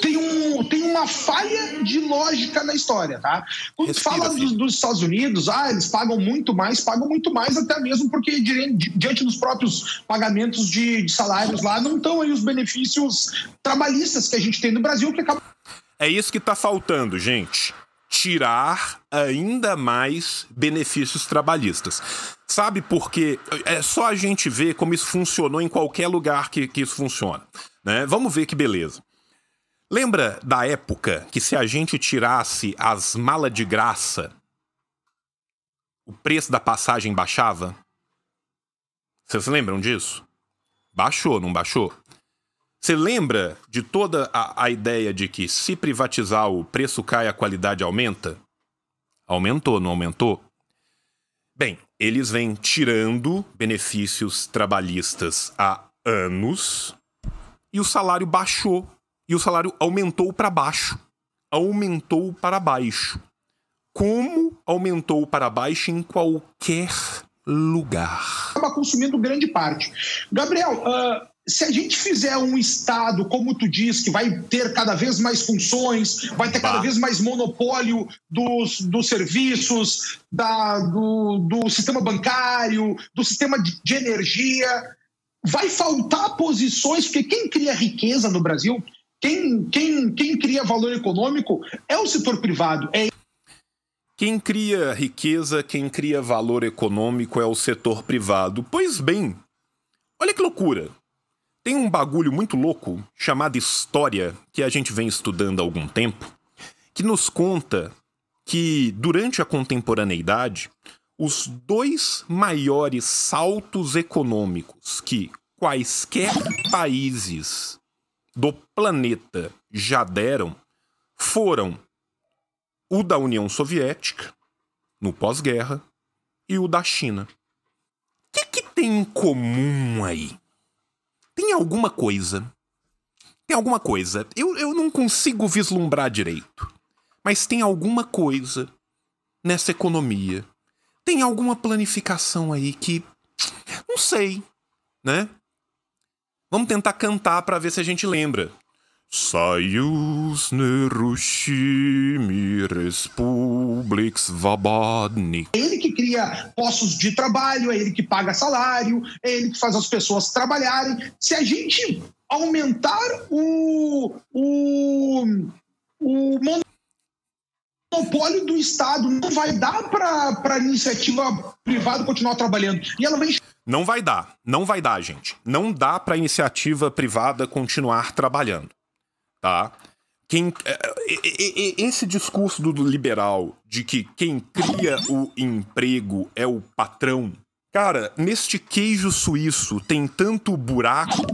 tem, um, tem uma falha de lógica na história, tá? Quando Respira, tu fala dos, dos, Estados Unidos, ah, eles pagam muito mais, pagam muito mais até mesmo porque diante dos próprios pagamentos de, de salários lá, não estão aí os benefícios trabalhistas que a gente tem no Brasil que acaba... É isso que está faltando, gente tirar ainda mais benefícios trabalhistas. Sabe por quê? É só a gente ver como isso funcionou em qualquer lugar que, que isso funciona. Né? Vamos ver que beleza. Lembra da época que se a gente tirasse as malas de graça, o preço da passagem baixava? Vocês lembram disso? Baixou, não baixou? Você lembra de toda a, a, ideia de que se privatizar o preço cai, a qualidade aumenta? Aumentou, não aumentou? Bem, eles vêm tirando benefícios trabalhistas há anos e o salário baixou e o salário aumentou para baixo. Aumentou para baixo. Como aumentou para baixo em qualquer lugar? Acaba consumindo grande parte. Gabriel, uh, se a gente fizer um Estado, como tu diz, que vai ter cada vez mais funções, vai ter cada bah. vez mais monopólio dos, dos serviços, da, do, do sistema bancário, do sistema de, de energia, vai faltar posições, porque quem cria riqueza no Brasil, quem, quem, quem cria valor econômico é o setor privado. É quem cria riqueza, quem cria valor econômico é o setor privado. Pois bem, olha que loucura. Tem um bagulho muito louco chamado história que a gente vem estudando há algum tempo, que nos conta que durante a contemporaneidade, os dois maiores saltos econômicos que quaisquer países do planeta já deram foram o da União Soviética, no pós-guerra, e o da China. O que, que tem em comum aí? Tem alguma coisa. Tem alguma coisa. Eu, eu não consigo vislumbrar direito. Mas tem alguma coisa nessa economia. Tem alguma planificação aí que. Não sei, né? Vamos tentar cantar para ver se a gente lembra. Союзный Rushimi Republik Svobodny. É ele que cria postos de trabalho, é ele que paga salário, é ele que faz as pessoas trabalharem. Se a gente aumentar o, o, o monopólio do Estado, não vai dar para a iniciativa privada continuar trabalhando. E ela vem não vai dar, não vai dar, gente. Não dá para a iniciativa privada continuar trabalhando tá? Quem, é, é, esse discurso do liberal de que quem cria o emprego é o patrão, cara, neste queijo suíço tem tanto buraco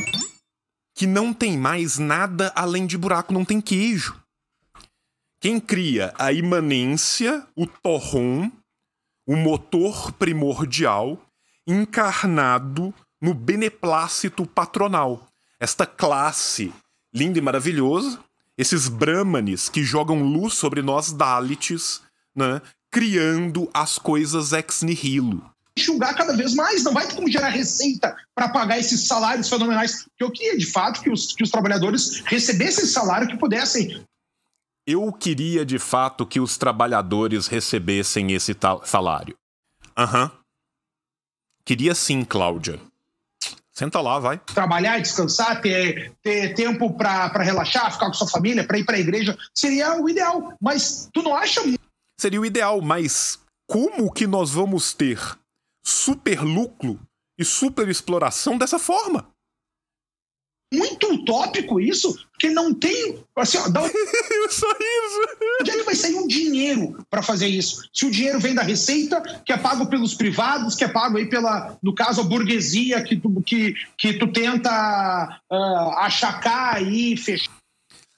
que não tem mais nada além de buraco, não tem queijo. Quem cria a imanência, o torron, o motor primordial, encarnado no beneplácito patronal. Esta classe lindo e maravilhoso. Esses brahmanes que jogam luz sobre nós Dalits, né? Criando as coisas ex nihilo enxugar cada vez mais, não vai ter como gerar receita para pagar esses salários fenomenais. Que eu queria, de fato, que os, que os trabalhadores recebessem esse salário, que pudessem. Eu queria, de fato, que os trabalhadores recebessem esse salário. Aham. Uhum. Queria sim, Cláudia. Senta lá, vai. Trabalhar, descansar, ter, ter tempo para relaxar, ficar com sua família, para ir para a igreja, seria o ideal. Mas tu não acha? Seria o ideal, mas como que nós vamos ter super lucro e super exploração dessa forma? Muito utópico isso, porque não tem. Assim, ó, dá um... Só isso. Onde é que vai sair um dinheiro para fazer isso? Se o dinheiro vem da receita, que é pago pelos privados, que é pago aí pela, no caso, a burguesia que tu, que, que tu tenta uh, achacar aí, fechar.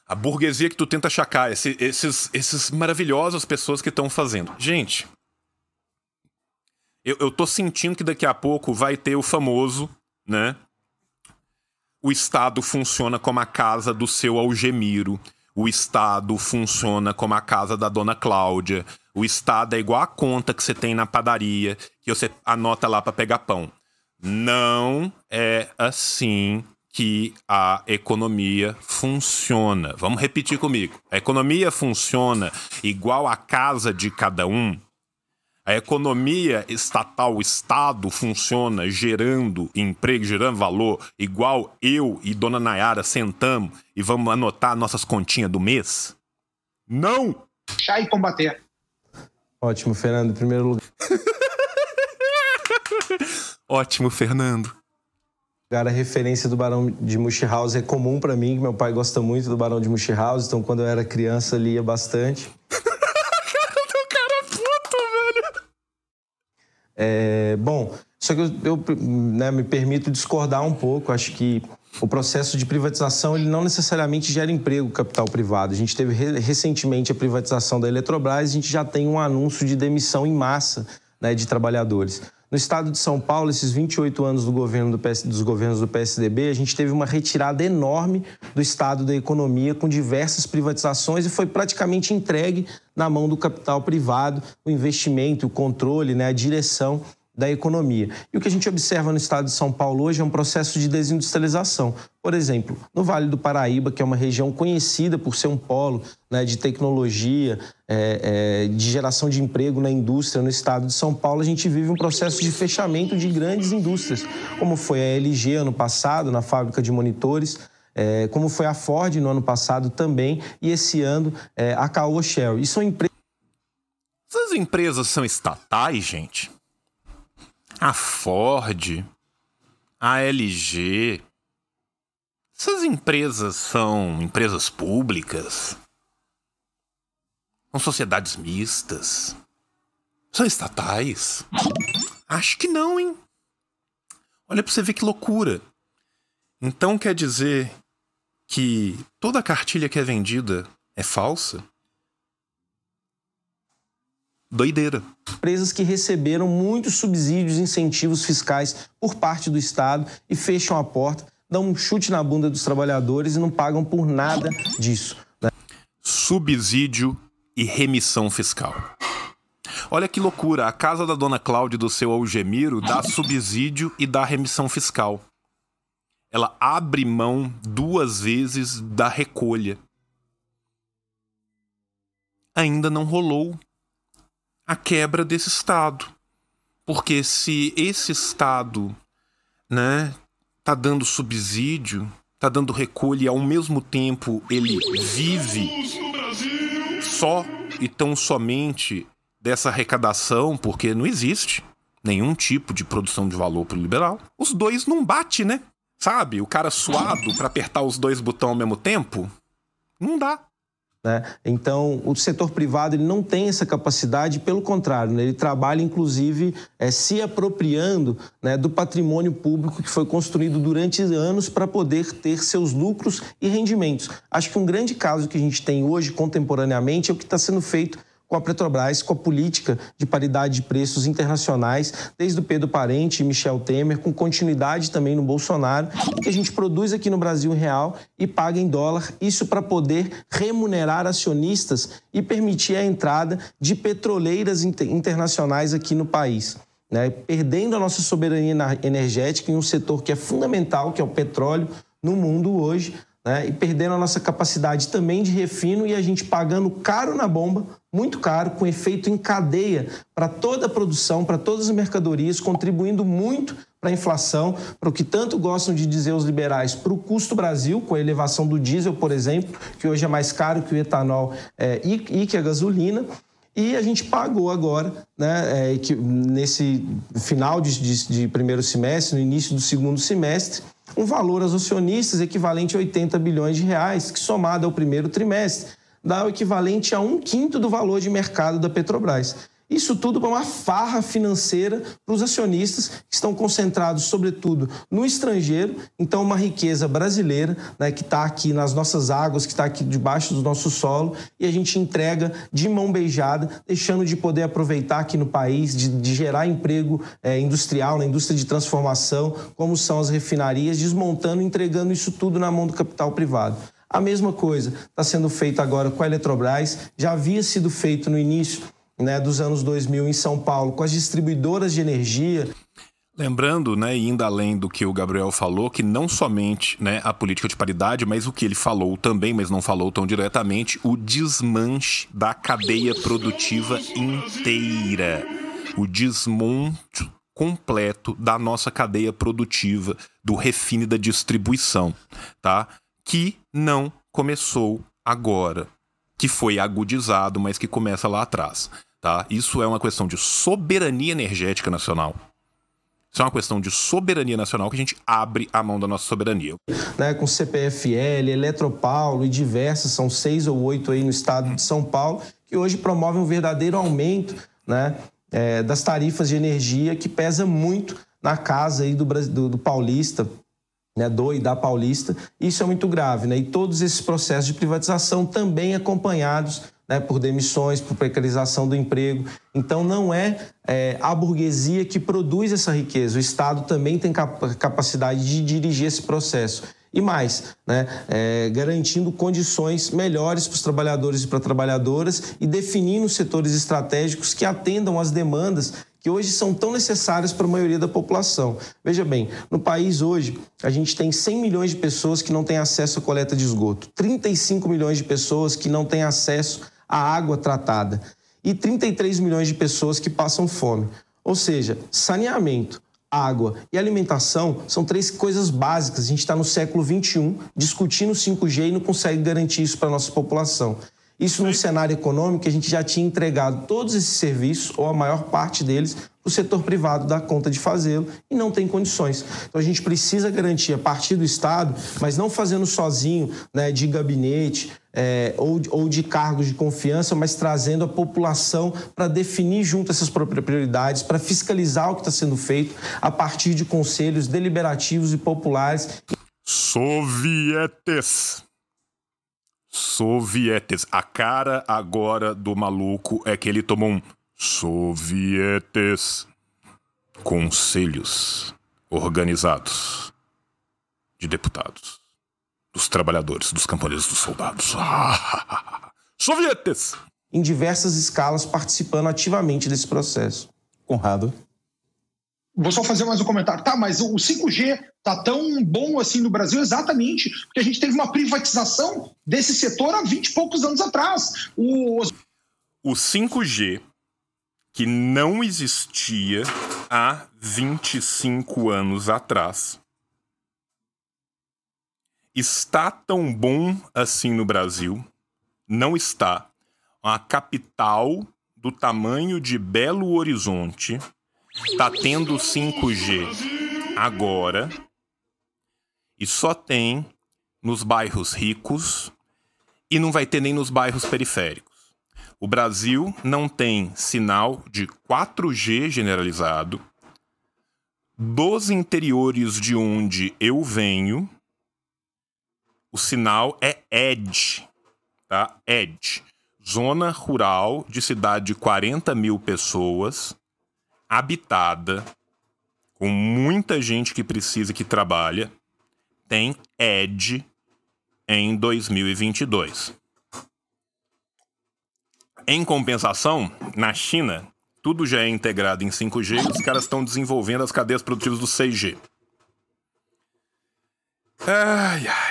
A burguesia que tu tenta achacar, esse, esses, esses maravilhosas pessoas que estão fazendo. Gente, eu, eu tô sentindo que daqui a pouco vai ter o famoso, né? O Estado funciona como a casa do seu Algemiro. O Estado funciona como a casa da dona Cláudia. O Estado é igual a conta que você tem na padaria, que você anota lá para pegar pão. Não é assim que a economia funciona. Vamos repetir comigo. A economia funciona igual a casa de cada um. A economia estatal, o Estado funciona gerando emprego, gerando valor, igual eu e Dona Nayara sentamos e vamos anotar nossas continhas do mês? Não! Chá e combater. Ótimo, Fernando. Em primeiro lugar. Ótimo, Fernando. A referência do Barão de Munchausen é comum para mim, que meu pai gosta muito do Barão de Munchausen, então quando eu era criança lia bastante. cara do cara puto, velho. É, bom, só que eu, eu né, me permito discordar um pouco. Acho que o processo de privatização ele não necessariamente gera emprego capital privado. A gente teve recentemente a privatização da Eletrobras, a gente já tem um anúncio de demissão em massa né, de trabalhadores. No estado de São Paulo, esses 28 anos do governo do PS, dos governos do PSDB, a gente teve uma retirada enorme do estado da economia com diversas privatizações e foi praticamente entregue na mão do capital privado o investimento, o controle, né, a direção da economia. E o que a gente observa no estado de São Paulo hoje é um processo de desindustrialização. Por exemplo, no Vale do Paraíba, que é uma região conhecida por ser um polo né, de tecnologia, é, é, de geração de emprego na indústria no estado de São Paulo, a gente vive um processo de fechamento de grandes indústrias, como foi a LG ano passado, na fábrica de monitores, é, como foi a Ford no ano passado também, e esse ano é, a Caoa Shell. E são empresas. Essas empresas são estatais, gente? A Ford, a LG. Essas empresas são empresas públicas? São sociedades mistas? São estatais? Acho que não, hein? Olha pra você ver que loucura. Então quer dizer que toda cartilha que é vendida é falsa? Doideira. Empresas que receberam muitos subsídios e incentivos fiscais por parte do Estado e fecham a porta, dão um chute na bunda dos trabalhadores e não pagam por nada disso. Né? Subsídio e remissão fiscal. Olha que loucura, a casa da dona Cláudia do seu Algemiro dá subsídio e dá remissão fiscal. Ela abre mão duas vezes da recolha. Ainda não rolou a quebra desse Estado. Porque se esse Estado né, tá dando subsídio, tá dando recolha e ao mesmo tempo ele vive só e tão somente dessa arrecadação, porque não existe nenhum tipo de produção de valor pro liberal. Os dois não bate, né? Sabe? O cara suado para apertar os dois botões ao mesmo tempo, não dá. Né? Então, o setor privado ele não tem essa capacidade, pelo contrário, né? ele trabalha, inclusive, é, se apropriando né, do patrimônio público que foi construído durante anos para poder ter seus lucros e rendimentos. Acho que um grande caso que a gente tem hoje, contemporaneamente, é o que está sendo feito com a Petrobras, com a política de paridade de preços internacionais, desde o Pedro Parente e Michel Temer, com continuidade também no Bolsonaro, que a gente produz aqui no Brasil em real e paga em dólar, isso para poder remunerar acionistas e permitir a entrada de petroleiras internacionais aqui no país. Né? Perdendo a nossa soberania energética em um setor que é fundamental, que é o petróleo, no mundo hoje, né? e perdendo a nossa capacidade também de refino e a gente pagando caro na bomba, muito caro, com efeito em cadeia para toda a produção, para todas as mercadorias, contribuindo muito para a inflação, para o que tanto gostam de dizer os liberais, para o custo Brasil, com a elevação do diesel, por exemplo, que hoje é mais caro que o etanol é, e, e que a gasolina. E a gente pagou agora, né, é, que nesse final de, de, de primeiro semestre, no início do segundo semestre, um valor aos acionistas equivalente a 80 bilhões de reais, que somado ao primeiro trimestre dá o equivalente a um quinto do valor de mercado da Petrobras. Isso tudo para uma farra financeira para os acionistas que estão concentrados, sobretudo, no estrangeiro. Então, uma riqueza brasileira né, que está aqui nas nossas águas, que está aqui debaixo do nosso solo, e a gente entrega de mão beijada, deixando de poder aproveitar aqui no país, de, de gerar emprego é, industrial, na indústria de transformação, como são as refinarias, desmontando entregando isso tudo na mão do capital privado. A mesma coisa está sendo feito agora com a Eletrobras, já havia sido feito no início né, dos anos 2000 em São Paulo, com as distribuidoras de energia. Lembrando, né, indo além do que o Gabriel falou, que não somente né, a política de paridade, mas o que ele falou também, mas não falou tão diretamente, o desmanche da cadeia produtiva inteira. O desmonte completo da nossa cadeia produtiva, do refine da distribuição, tá? Que não começou agora, que foi agudizado, mas que começa lá atrás, tá? Isso é uma questão de soberania energética nacional isso é uma questão de soberania nacional que a gente abre a mão da nossa soberania. Né, com CPFL, Eletropaulo e diversas, são seis ou oito aí no estado de São Paulo, que hoje promovem um verdadeiro aumento né, é, das tarifas de energia, que pesa muito na casa aí do, do, do paulista, né, do e da paulista. Isso é muito grave. Né? E todos esses processos de privatização também acompanhados né, por demissões, por precarização do emprego. Então, não é, é, a burguesia que produz essa riqueza. O Estado também tem cap capacidade de dirigir esse processo. E mais, né, é, garantindo condições melhores para os trabalhadores e para trabalhadoras e definindo setores estratégicos que atendam às demandas que hoje são tão necessárias para a maioria da população. Veja bem, no país hoje, a gente tem 100 milhões de pessoas que não têm acesso à coleta de esgoto, 35 milhões de pessoas que não têm acesso a água tratada e 33 milhões de pessoas que passam fome. Ou seja, saneamento, água e alimentação são três coisas básicas. A gente está no século XXI discutindo 5G e não consegue garantir isso para a nossa população. Isso num cenário econômico que a gente já tinha entregado todos esses serviços, ou a maior parte deles, o setor privado dá conta de fazê-lo e não tem condições. Então a gente precisa garantir a partir do Estado, mas não fazendo sozinho, né, de gabinete é, ou, ou de cargos de confiança, mas trazendo a população para definir junto essas próprias prioridades, para fiscalizar o que está sendo feito a partir de conselhos deliberativos e populares. Sovietes. Sovietes. A cara agora do maluco é que ele tomou um Sovietes. Conselhos organizados de deputados, dos trabalhadores, dos camponeses, dos soldados. Sovietes! Em diversas escalas, participando ativamente desse processo. Conrado. Vou só fazer mais um comentário. Tá, mas o 5G tá tão bom assim no Brasil exatamente porque a gente teve uma privatização desse setor há 20 e poucos anos atrás. O, o 5G que não existia há 25 anos atrás. Está tão bom assim no Brasil? Não está. A capital do tamanho de Belo Horizonte está tendo 5G agora e só tem nos bairros ricos e não vai ter nem nos bairros periféricos. O Brasil não tem sinal de 4G generalizado. Dos interiores de onde eu venho, o sinal é EDGE, tá? EDGE. Zona rural de cidade de 40 mil pessoas, habitada, com muita gente que precisa que trabalha, tem EDGE em 2022. Em compensação, na China, tudo já é integrado em 5G e os caras estão desenvolvendo as cadeias produtivas do 6G. Ai, ai.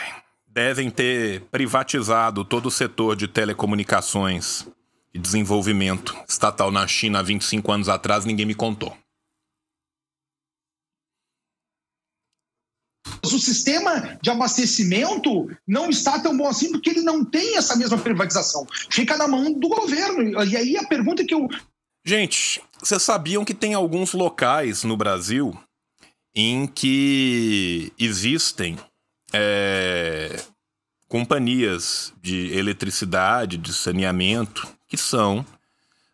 Devem ter privatizado todo o setor de telecomunicações e desenvolvimento estatal na China há 25 anos atrás, ninguém me contou. o sistema de abastecimento não está tão bom assim porque ele não tem essa mesma privatização. Fica na mão do governo. E aí a pergunta que eu. Gente, vocês sabiam que tem alguns locais no Brasil em que existem é, companhias de eletricidade, de saneamento, que são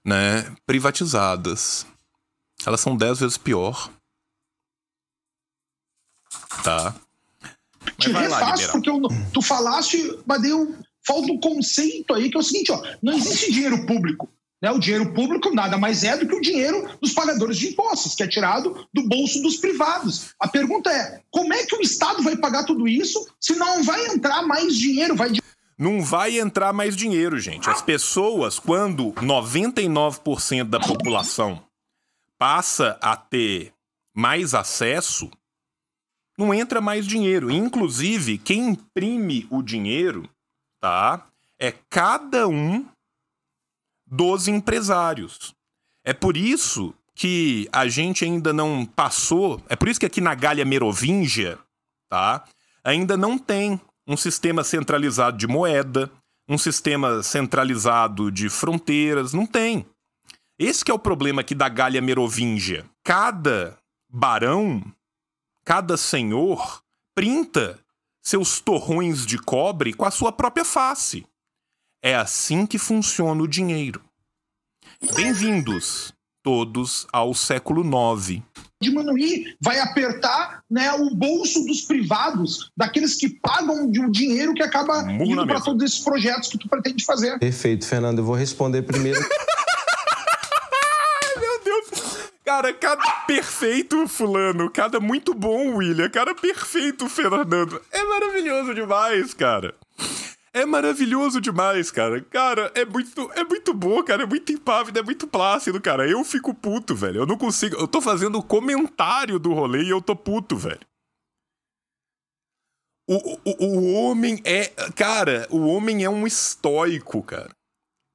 né, privatizadas. Elas são dez vezes pior Tá. Te refaço, porque eu, tu falaste, mas deu, falta um conceito aí que é o seguinte: ó, não existe dinheiro público. Né? O dinheiro público nada mais é do que o dinheiro dos pagadores de impostos, que é tirado do bolso dos privados. A pergunta é: como é que o Estado vai pagar tudo isso se não vai entrar mais dinheiro? Vai não vai entrar mais dinheiro, gente. As pessoas, quando 99% da população passa a ter mais acesso, não entra mais dinheiro. Inclusive, quem imprime o dinheiro, tá? É cada um dos empresários. É por isso que a gente ainda não passou, é por isso que aqui na Galha Merovingia, tá? Ainda não tem um sistema centralizado de moeda, um sistema centralizado de fronteiras, não tem. Esse é o problema aqui da Galha Merovingia. Cada barão, cada senhor printa seus torrões de cobre com a sua própria face. É assim que funciona o dinheiro. Bem-vindos todos ao século IX. Diminuir vai apertar né, o bolso dos privados, daqueles que pagam de um dinheiro que acaba Murro indo para todos esses projetos que tu pretende fazer. Perfeito, Fernando. Eu vou responder primeiro. Meu Deus. Cara, cada perfeito fulano, cada muito bom William, cada perfeito Fernando. É maravilhoso demais, cara. É maravilhoso demais, cara. Cara, é muito, é muito bom, cara. É muito impávido, é muito plácido, cara. Eu fico puto, velho. Eu não consigo. Eu tô fazendo comentário do rolê e eu tô puto, velho. O, o, o homem é. Cara, o homem é um estoico, cara.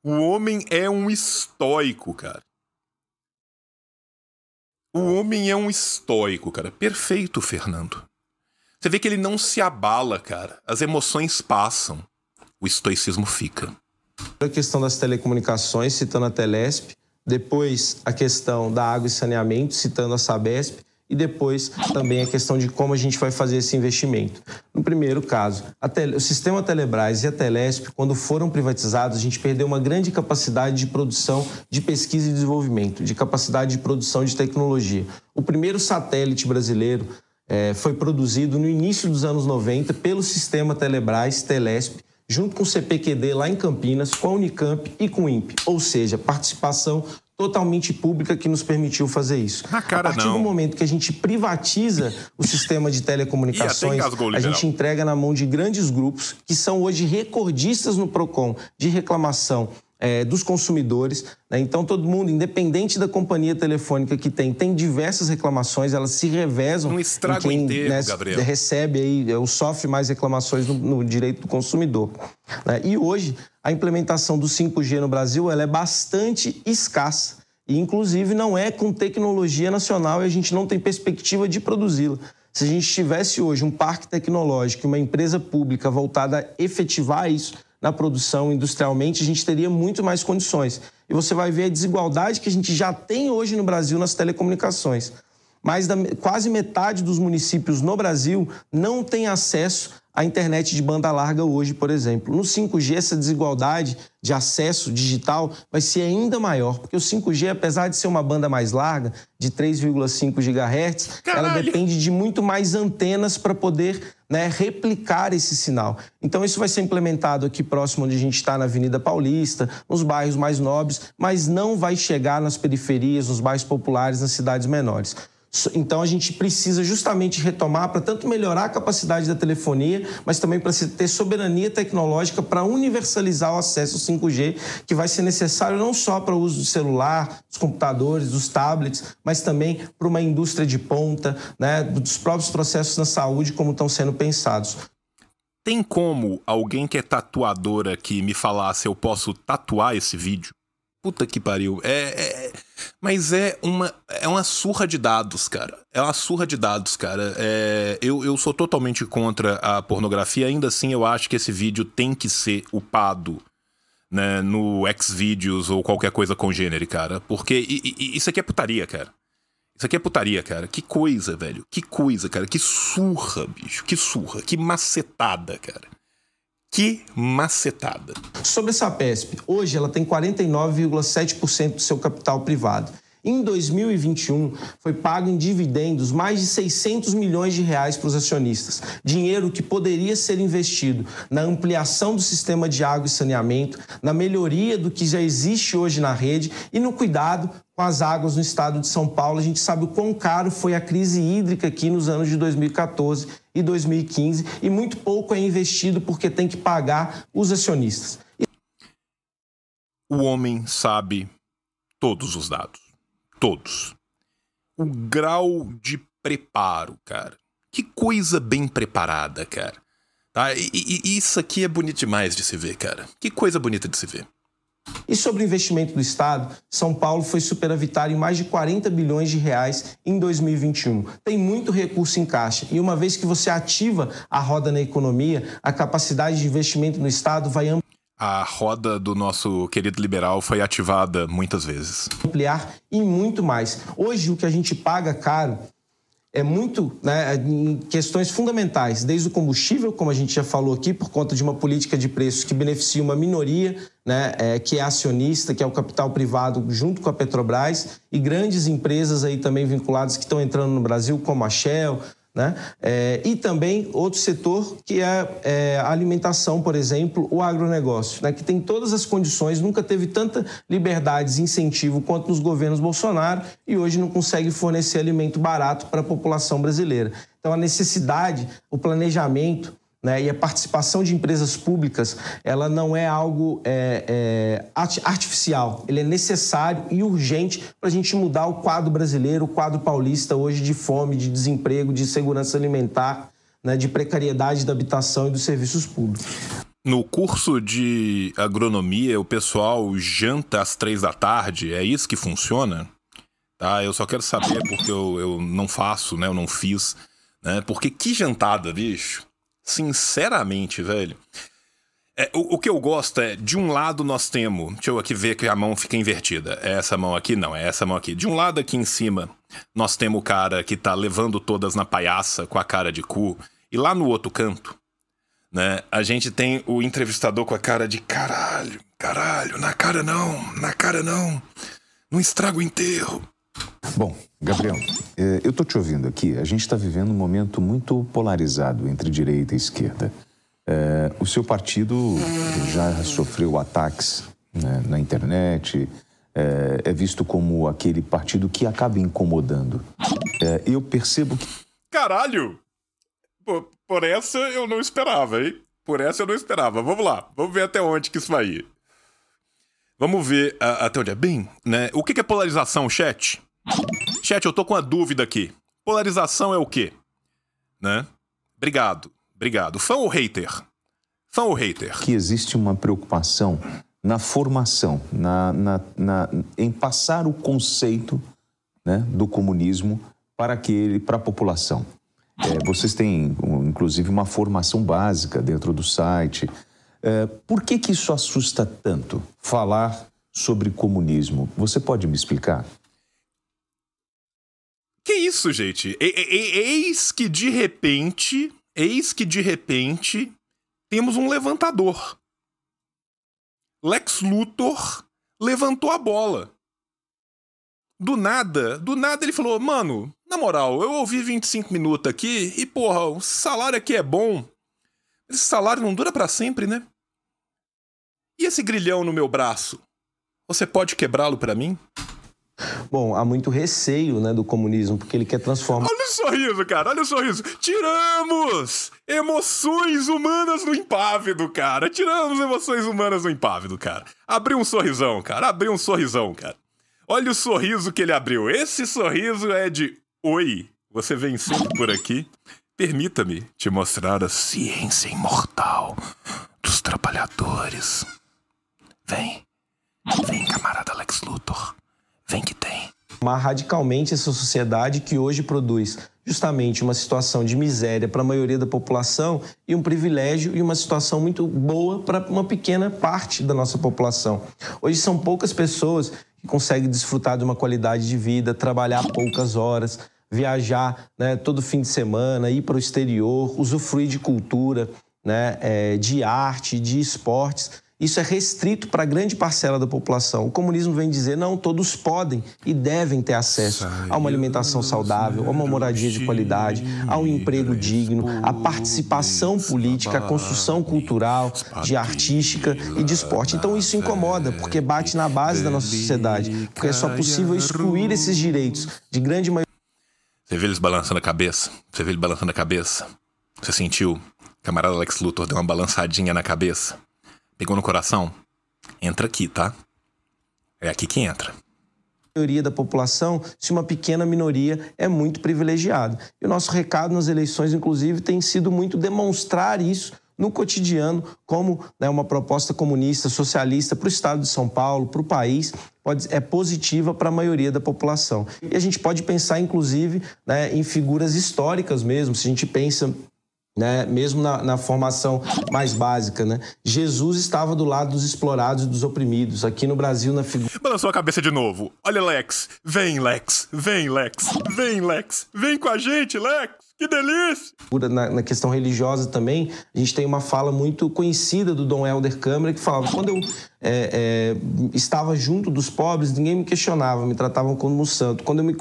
O homem é um estoico, cara. O homem é um estoico, cara. Perfeito, Fernando. Você vê que ele não se abala, cara. As emoções passam. O estoicismo fica. a questão das telecomunicações, citando a Telesp, depois a questão da água e saneamento, citando a Sabesp, e depois também a questão de como a gente vai fazer esse investimento. No primeiro caso, Tele- o sistema Telebrás e a Telesp, quando foram privatizados, a gente perdeu uma grande capacidade de produção de pesquisa e desenvolvimento, de capacidade de produção de tecnologia. O primeiro satélite brasileiro eh, foi produzido no início dos anos 90 pelo sistema Telebrás, Telesp, junto com o CPQD lá em Campinas, com a Unicamp e com o INPE. Ou seja, participação totalmente pública que nos permitiu fazer isso. Na cara, a partir não. do momento que a gente privatiza o sistema de telecomunicações, a gente entrega na mão de grandes grupos que são hoje recordistas no PROCON de reclamação eh, dos consumidores. né? Então, todo mundo, independente da companhia telefônica que tem, tem diversas reclamações, elas se revezam. Não estraga em quem, o enterro, né, Gabriel. recebe aí, ou sofre mais reclamações no, no direito do consumidor. né? E hoje, a implementação do 5G no Brasil ela é bastante escassa. E, inclusive, não é com tecnologia nacional e a gente não tem perspectiva de produzi-la. Se a gente tivesse hoje um parque tecnológico, uma empresa pública voltada a efetivar isso na produção industrialmente, a gente teria muito mais condições. E você vai ver a desigualdade que a gente já tem hoje no Brasil nas telecomunicações mais da quase metade dos municípios no Brasil não tem acesso à internet de banda larga hoje, por exemplo. No 5G, essa desigualdade de acesso digital vai ser ainda maior, porque o 5G, apesar de ser uma banda mais larga, de 3,5 GHz, ela depende de muito mais antenas para poder né, replicar esse sinal. Então, isso vai ser implementado aqui próximo onde a gente está, na Avenida Paulista, nos bairros mais nobres, mas não vai chegar nas periferias, nos bairros populares, nas cidades menores. Então a gente precisa justamente retomar para tanto melhorar a capacidade da telefonia, mas também para ter soberania tecnológica para universalizar o acesso ao 5G, que vai ser necessário não só para o uso do celular, dos computadores, dos tablets, mas também para uma indústria de ponta, né, dos próprios processos na saúde como estão sendo pensados. Tem como alguém que é tatuador aqui me falar se eu posso tatuar esse vídeo? Puta que pariu. É, é- mas é uma, é uma surra de dados, cara. É uma surra de dados, cara. É, eu, eu sou totalmente contra a pornografia. Ainda assim, eu acho que esse vídeo tem que ser upado né, no Xvideos ou qualquer coisa congênere, cara. Porque i- i- isso aqui é putaria, cara. Isso aqui é putaria, cara. Que coisa, velho. Que coisa, cara. Que surra, bicho. Que surra. Que macetada, cara. Que macetada. Sobre essa PESP, hoje ela tem 49,7% do seu capital privado. Em 2021, foi pago em dividendos mais de 600 milhões de reais para os acionistas. Dinheiro que poderia ser investido na ampliação do sistema de água e saneamento, na melhoria do que já existe hoje na rede e no cuidado com as águas no estado de São Paulo. A gente sabe o quão caro foi a crise hídrica aqui nos anos de 2014 e 2015 e muito pouco é investido porque tem que pagar os acionistas. O homem sabe todos os dados. Todos. o grau de preparo, cara. Que coisa bem preparada, cara. Tá? E, e, isso aqui é bonito demais de se ver, cara. Que coisa bonita de se ver. E sobre o investimento do Estado, São Paulo foi superavitário em mais de 40 bilhões de reais em 2021. Tem muito recurso em caixa e uma vez que você ativa a roda na economia, a capacidade de investimento no Estado vai a roda do nosso querido liberal foi ativada muitas vezes. Ampliar e muito mais. Hoje, o que a gente paga caro é muito né, em questões fundamentais, desde o combustível, como a gente já falou aqui, por conta de uma política de preços que beneficia uma minoria, né, é, que é acionista, que é o capital privado, junto com a Petrobras, e grandes empresas aí também vinculadas que estão entrando no Brasil, como a Shell, né? É, e também outro setor que é, é, a alimentação, por exemplo, o agronegócio, né? que tem todas as condições, nunca teve tanta liberdade e incentivo quanto nos governos Bolsonaro e hoje não consegue fornecer alimento barato para a população brasileira. Então, a necessidade, o planejamento, né? E a participação de empresas públicas, ela não é algo é, é, artificial, ele é necessário e urgente para a gente mudar o quadro brasileiro, o quadro paulista hoje de fome, de desemprego, de segurança alimentar, né? de precariedade da habitação e dos serviços públicos. No curso de agronomia, o pessoal janta às três da tarde, é isso que funciona? Tá, eu só quero saber porque eu, eu não faço, né? Eu não fiz, né? Porque que jantada, bicho? Sinceramente, velho. É, o, o, que eu gosto é, de um lado nós temos. Deixa eu aqui ver que a mão fica invertida. É essa mão aqui? Não, é essa mão aqui. De um lado aqui em cima, nós temos o cara que tá levando todas na palhaça com a cara de cu. E lá no outro canto, né, a gente tem o entrevistador com a cara de caralho, caralho, na cara não, na cara não. Não estraga o enterro. Bom, Gabriel, é, eu estou te ouvindo aqui. A gente está vivendo um momento muito polarizado entre direita e esquerda. É, o seu partido já sofreu ataques né, na internet, é, é, visto como aquele partido que acaba incomodando. Eu percebo que. Caralho! Por, por, essa eu não esperava, hein? Por essa eu não esperava. Vamos lá, vamos ver até onde que isso vai ir. Vamos ver uh, até onde é. Bem, né? O que, que é polarização, chat? Chat, eu tô com uma dúvida aqui. Polarização é o quê? Né? Obrigado, obrigado. Fã ou hater? Fã ou hater? Que existe uma preocupação na formação, na, na, na em passar o conceito né, do comunismo para aquele, para a população. É, vocês têm, inclusive, uma formação básica dentro do site. É, por que, que isso assusta tanto, falar sobre comunismo? Você pode me explicar? Que isso, gente? E, e, eis que de repente, eis que de repente temos um levantador. Lex Luthor levantou a bola. Do nada, do nada ele falou: "Mano, na moral, eu ouvi 25 minutos aqui e porra, o salário aqui é bom. Esse salário não dura para sempre, né? E esse grilhão no meu braço? Você pode quebrá-lo para mim?" Bom, há muito receio né, do comunismo, porque ele quer transformar. Olha o sorriso, cara, olha o sorriso. Tiramos emoções humanas do impávido, cara. Tiramos emoções humanas do impávido, cara. Abriu um sorrisão, cara. Abriu um sorrisão, cara. Olha o sorriso que ele abriu. Esse sorriso é de Oi, você vem sempre por aqui? Permita-me te mostrar a ciência imortal dos trabalhadores. Vem. Vem, camarada Lex Luthor. Vem que tem. Mas radicalmente essa sociedade que hoje produz justamente uma situação de miséria para a maioria da população e um privilégio e uma situação muito boa para uma pequena parte da nossa população. Hoje são poucas pessoas que conseguem desfrutar de uma qualidade de vida, trabalhar poucas horas, viajar né, todo fim de semana, ir para o exterior, usufruir de cultura, né, é, de arte, de esportes isso é restrito para grande parcela da população. O comunismo vem dizer, não, todos podem e devem ter acesso a uma alimentação saudável, a uma moradia de qualidade, a um emprego digno, a participação política, a construção cultural, de artística e de esporte. Então isso incomoda, porque bate na base da nossa sociedade, porque é só possível excluir esses direitos de grande maioria. Você vê eles balançando a cabeça? Você vê ele balançando a cabeça? Você sentiu? camarada Alex Luthor deu uma balançadinha na cabeça? Pegou no coração? Entra aqui, tá? É aqui que entra. maioria da população se uma pequena minoria é muito privilegiada. E o nosso recado nas eleições, inclusive, tem sido muito demonstrar isso no cotidiano, como né, uma proposta comunista, socialista para o Estado de São Paulo, para o país, pode, é positiva para a maioria da população. E a gente pode pensar, inclusive, né, em figuras históricas mesmo, se a gente pensa né? mesmo na, na, formação mais básica. Né? Jesus estava do lado dos explorados e dos oprimidos. Aqui no Brasil, na figura. Balançou a cabeça de novo. Olha, Lex. Vem, Lex. Vem, Lex. Vem, Lex. Vem com a gente, Lex. Que delícia! Na, na, questão religiosa também, a gente tem uma fala muito conhecida do Dom Helder Câmara que falava: quando eu é, é, estava junto dos pobres, ninguém me questionava, me tratavam como santo. Quando eu me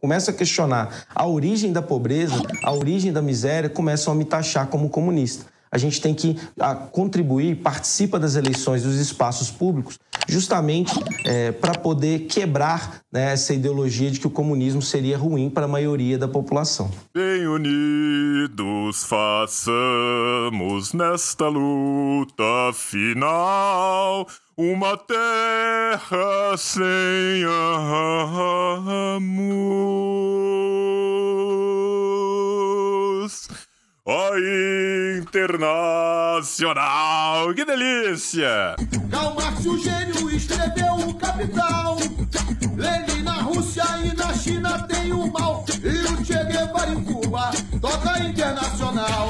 começam a questionar a origem da pobreza, a origem da miséria, começam a me taxar como comunista. A gente tem que a, contribuir, participa das eleições dos espaços públicos, justamente é, para poder quebrar né, essa ideologia de que o comunismo seria ruim para a maioria da população. Bem unidos façamos nesta luta final uma terra sem amos. A Internacional, que delícia! Karl Marx, o gênio, escreveu o Capital. Lenin na Rússia e na China tem o mal. E o Che Guevara em Cuba toca Internacional.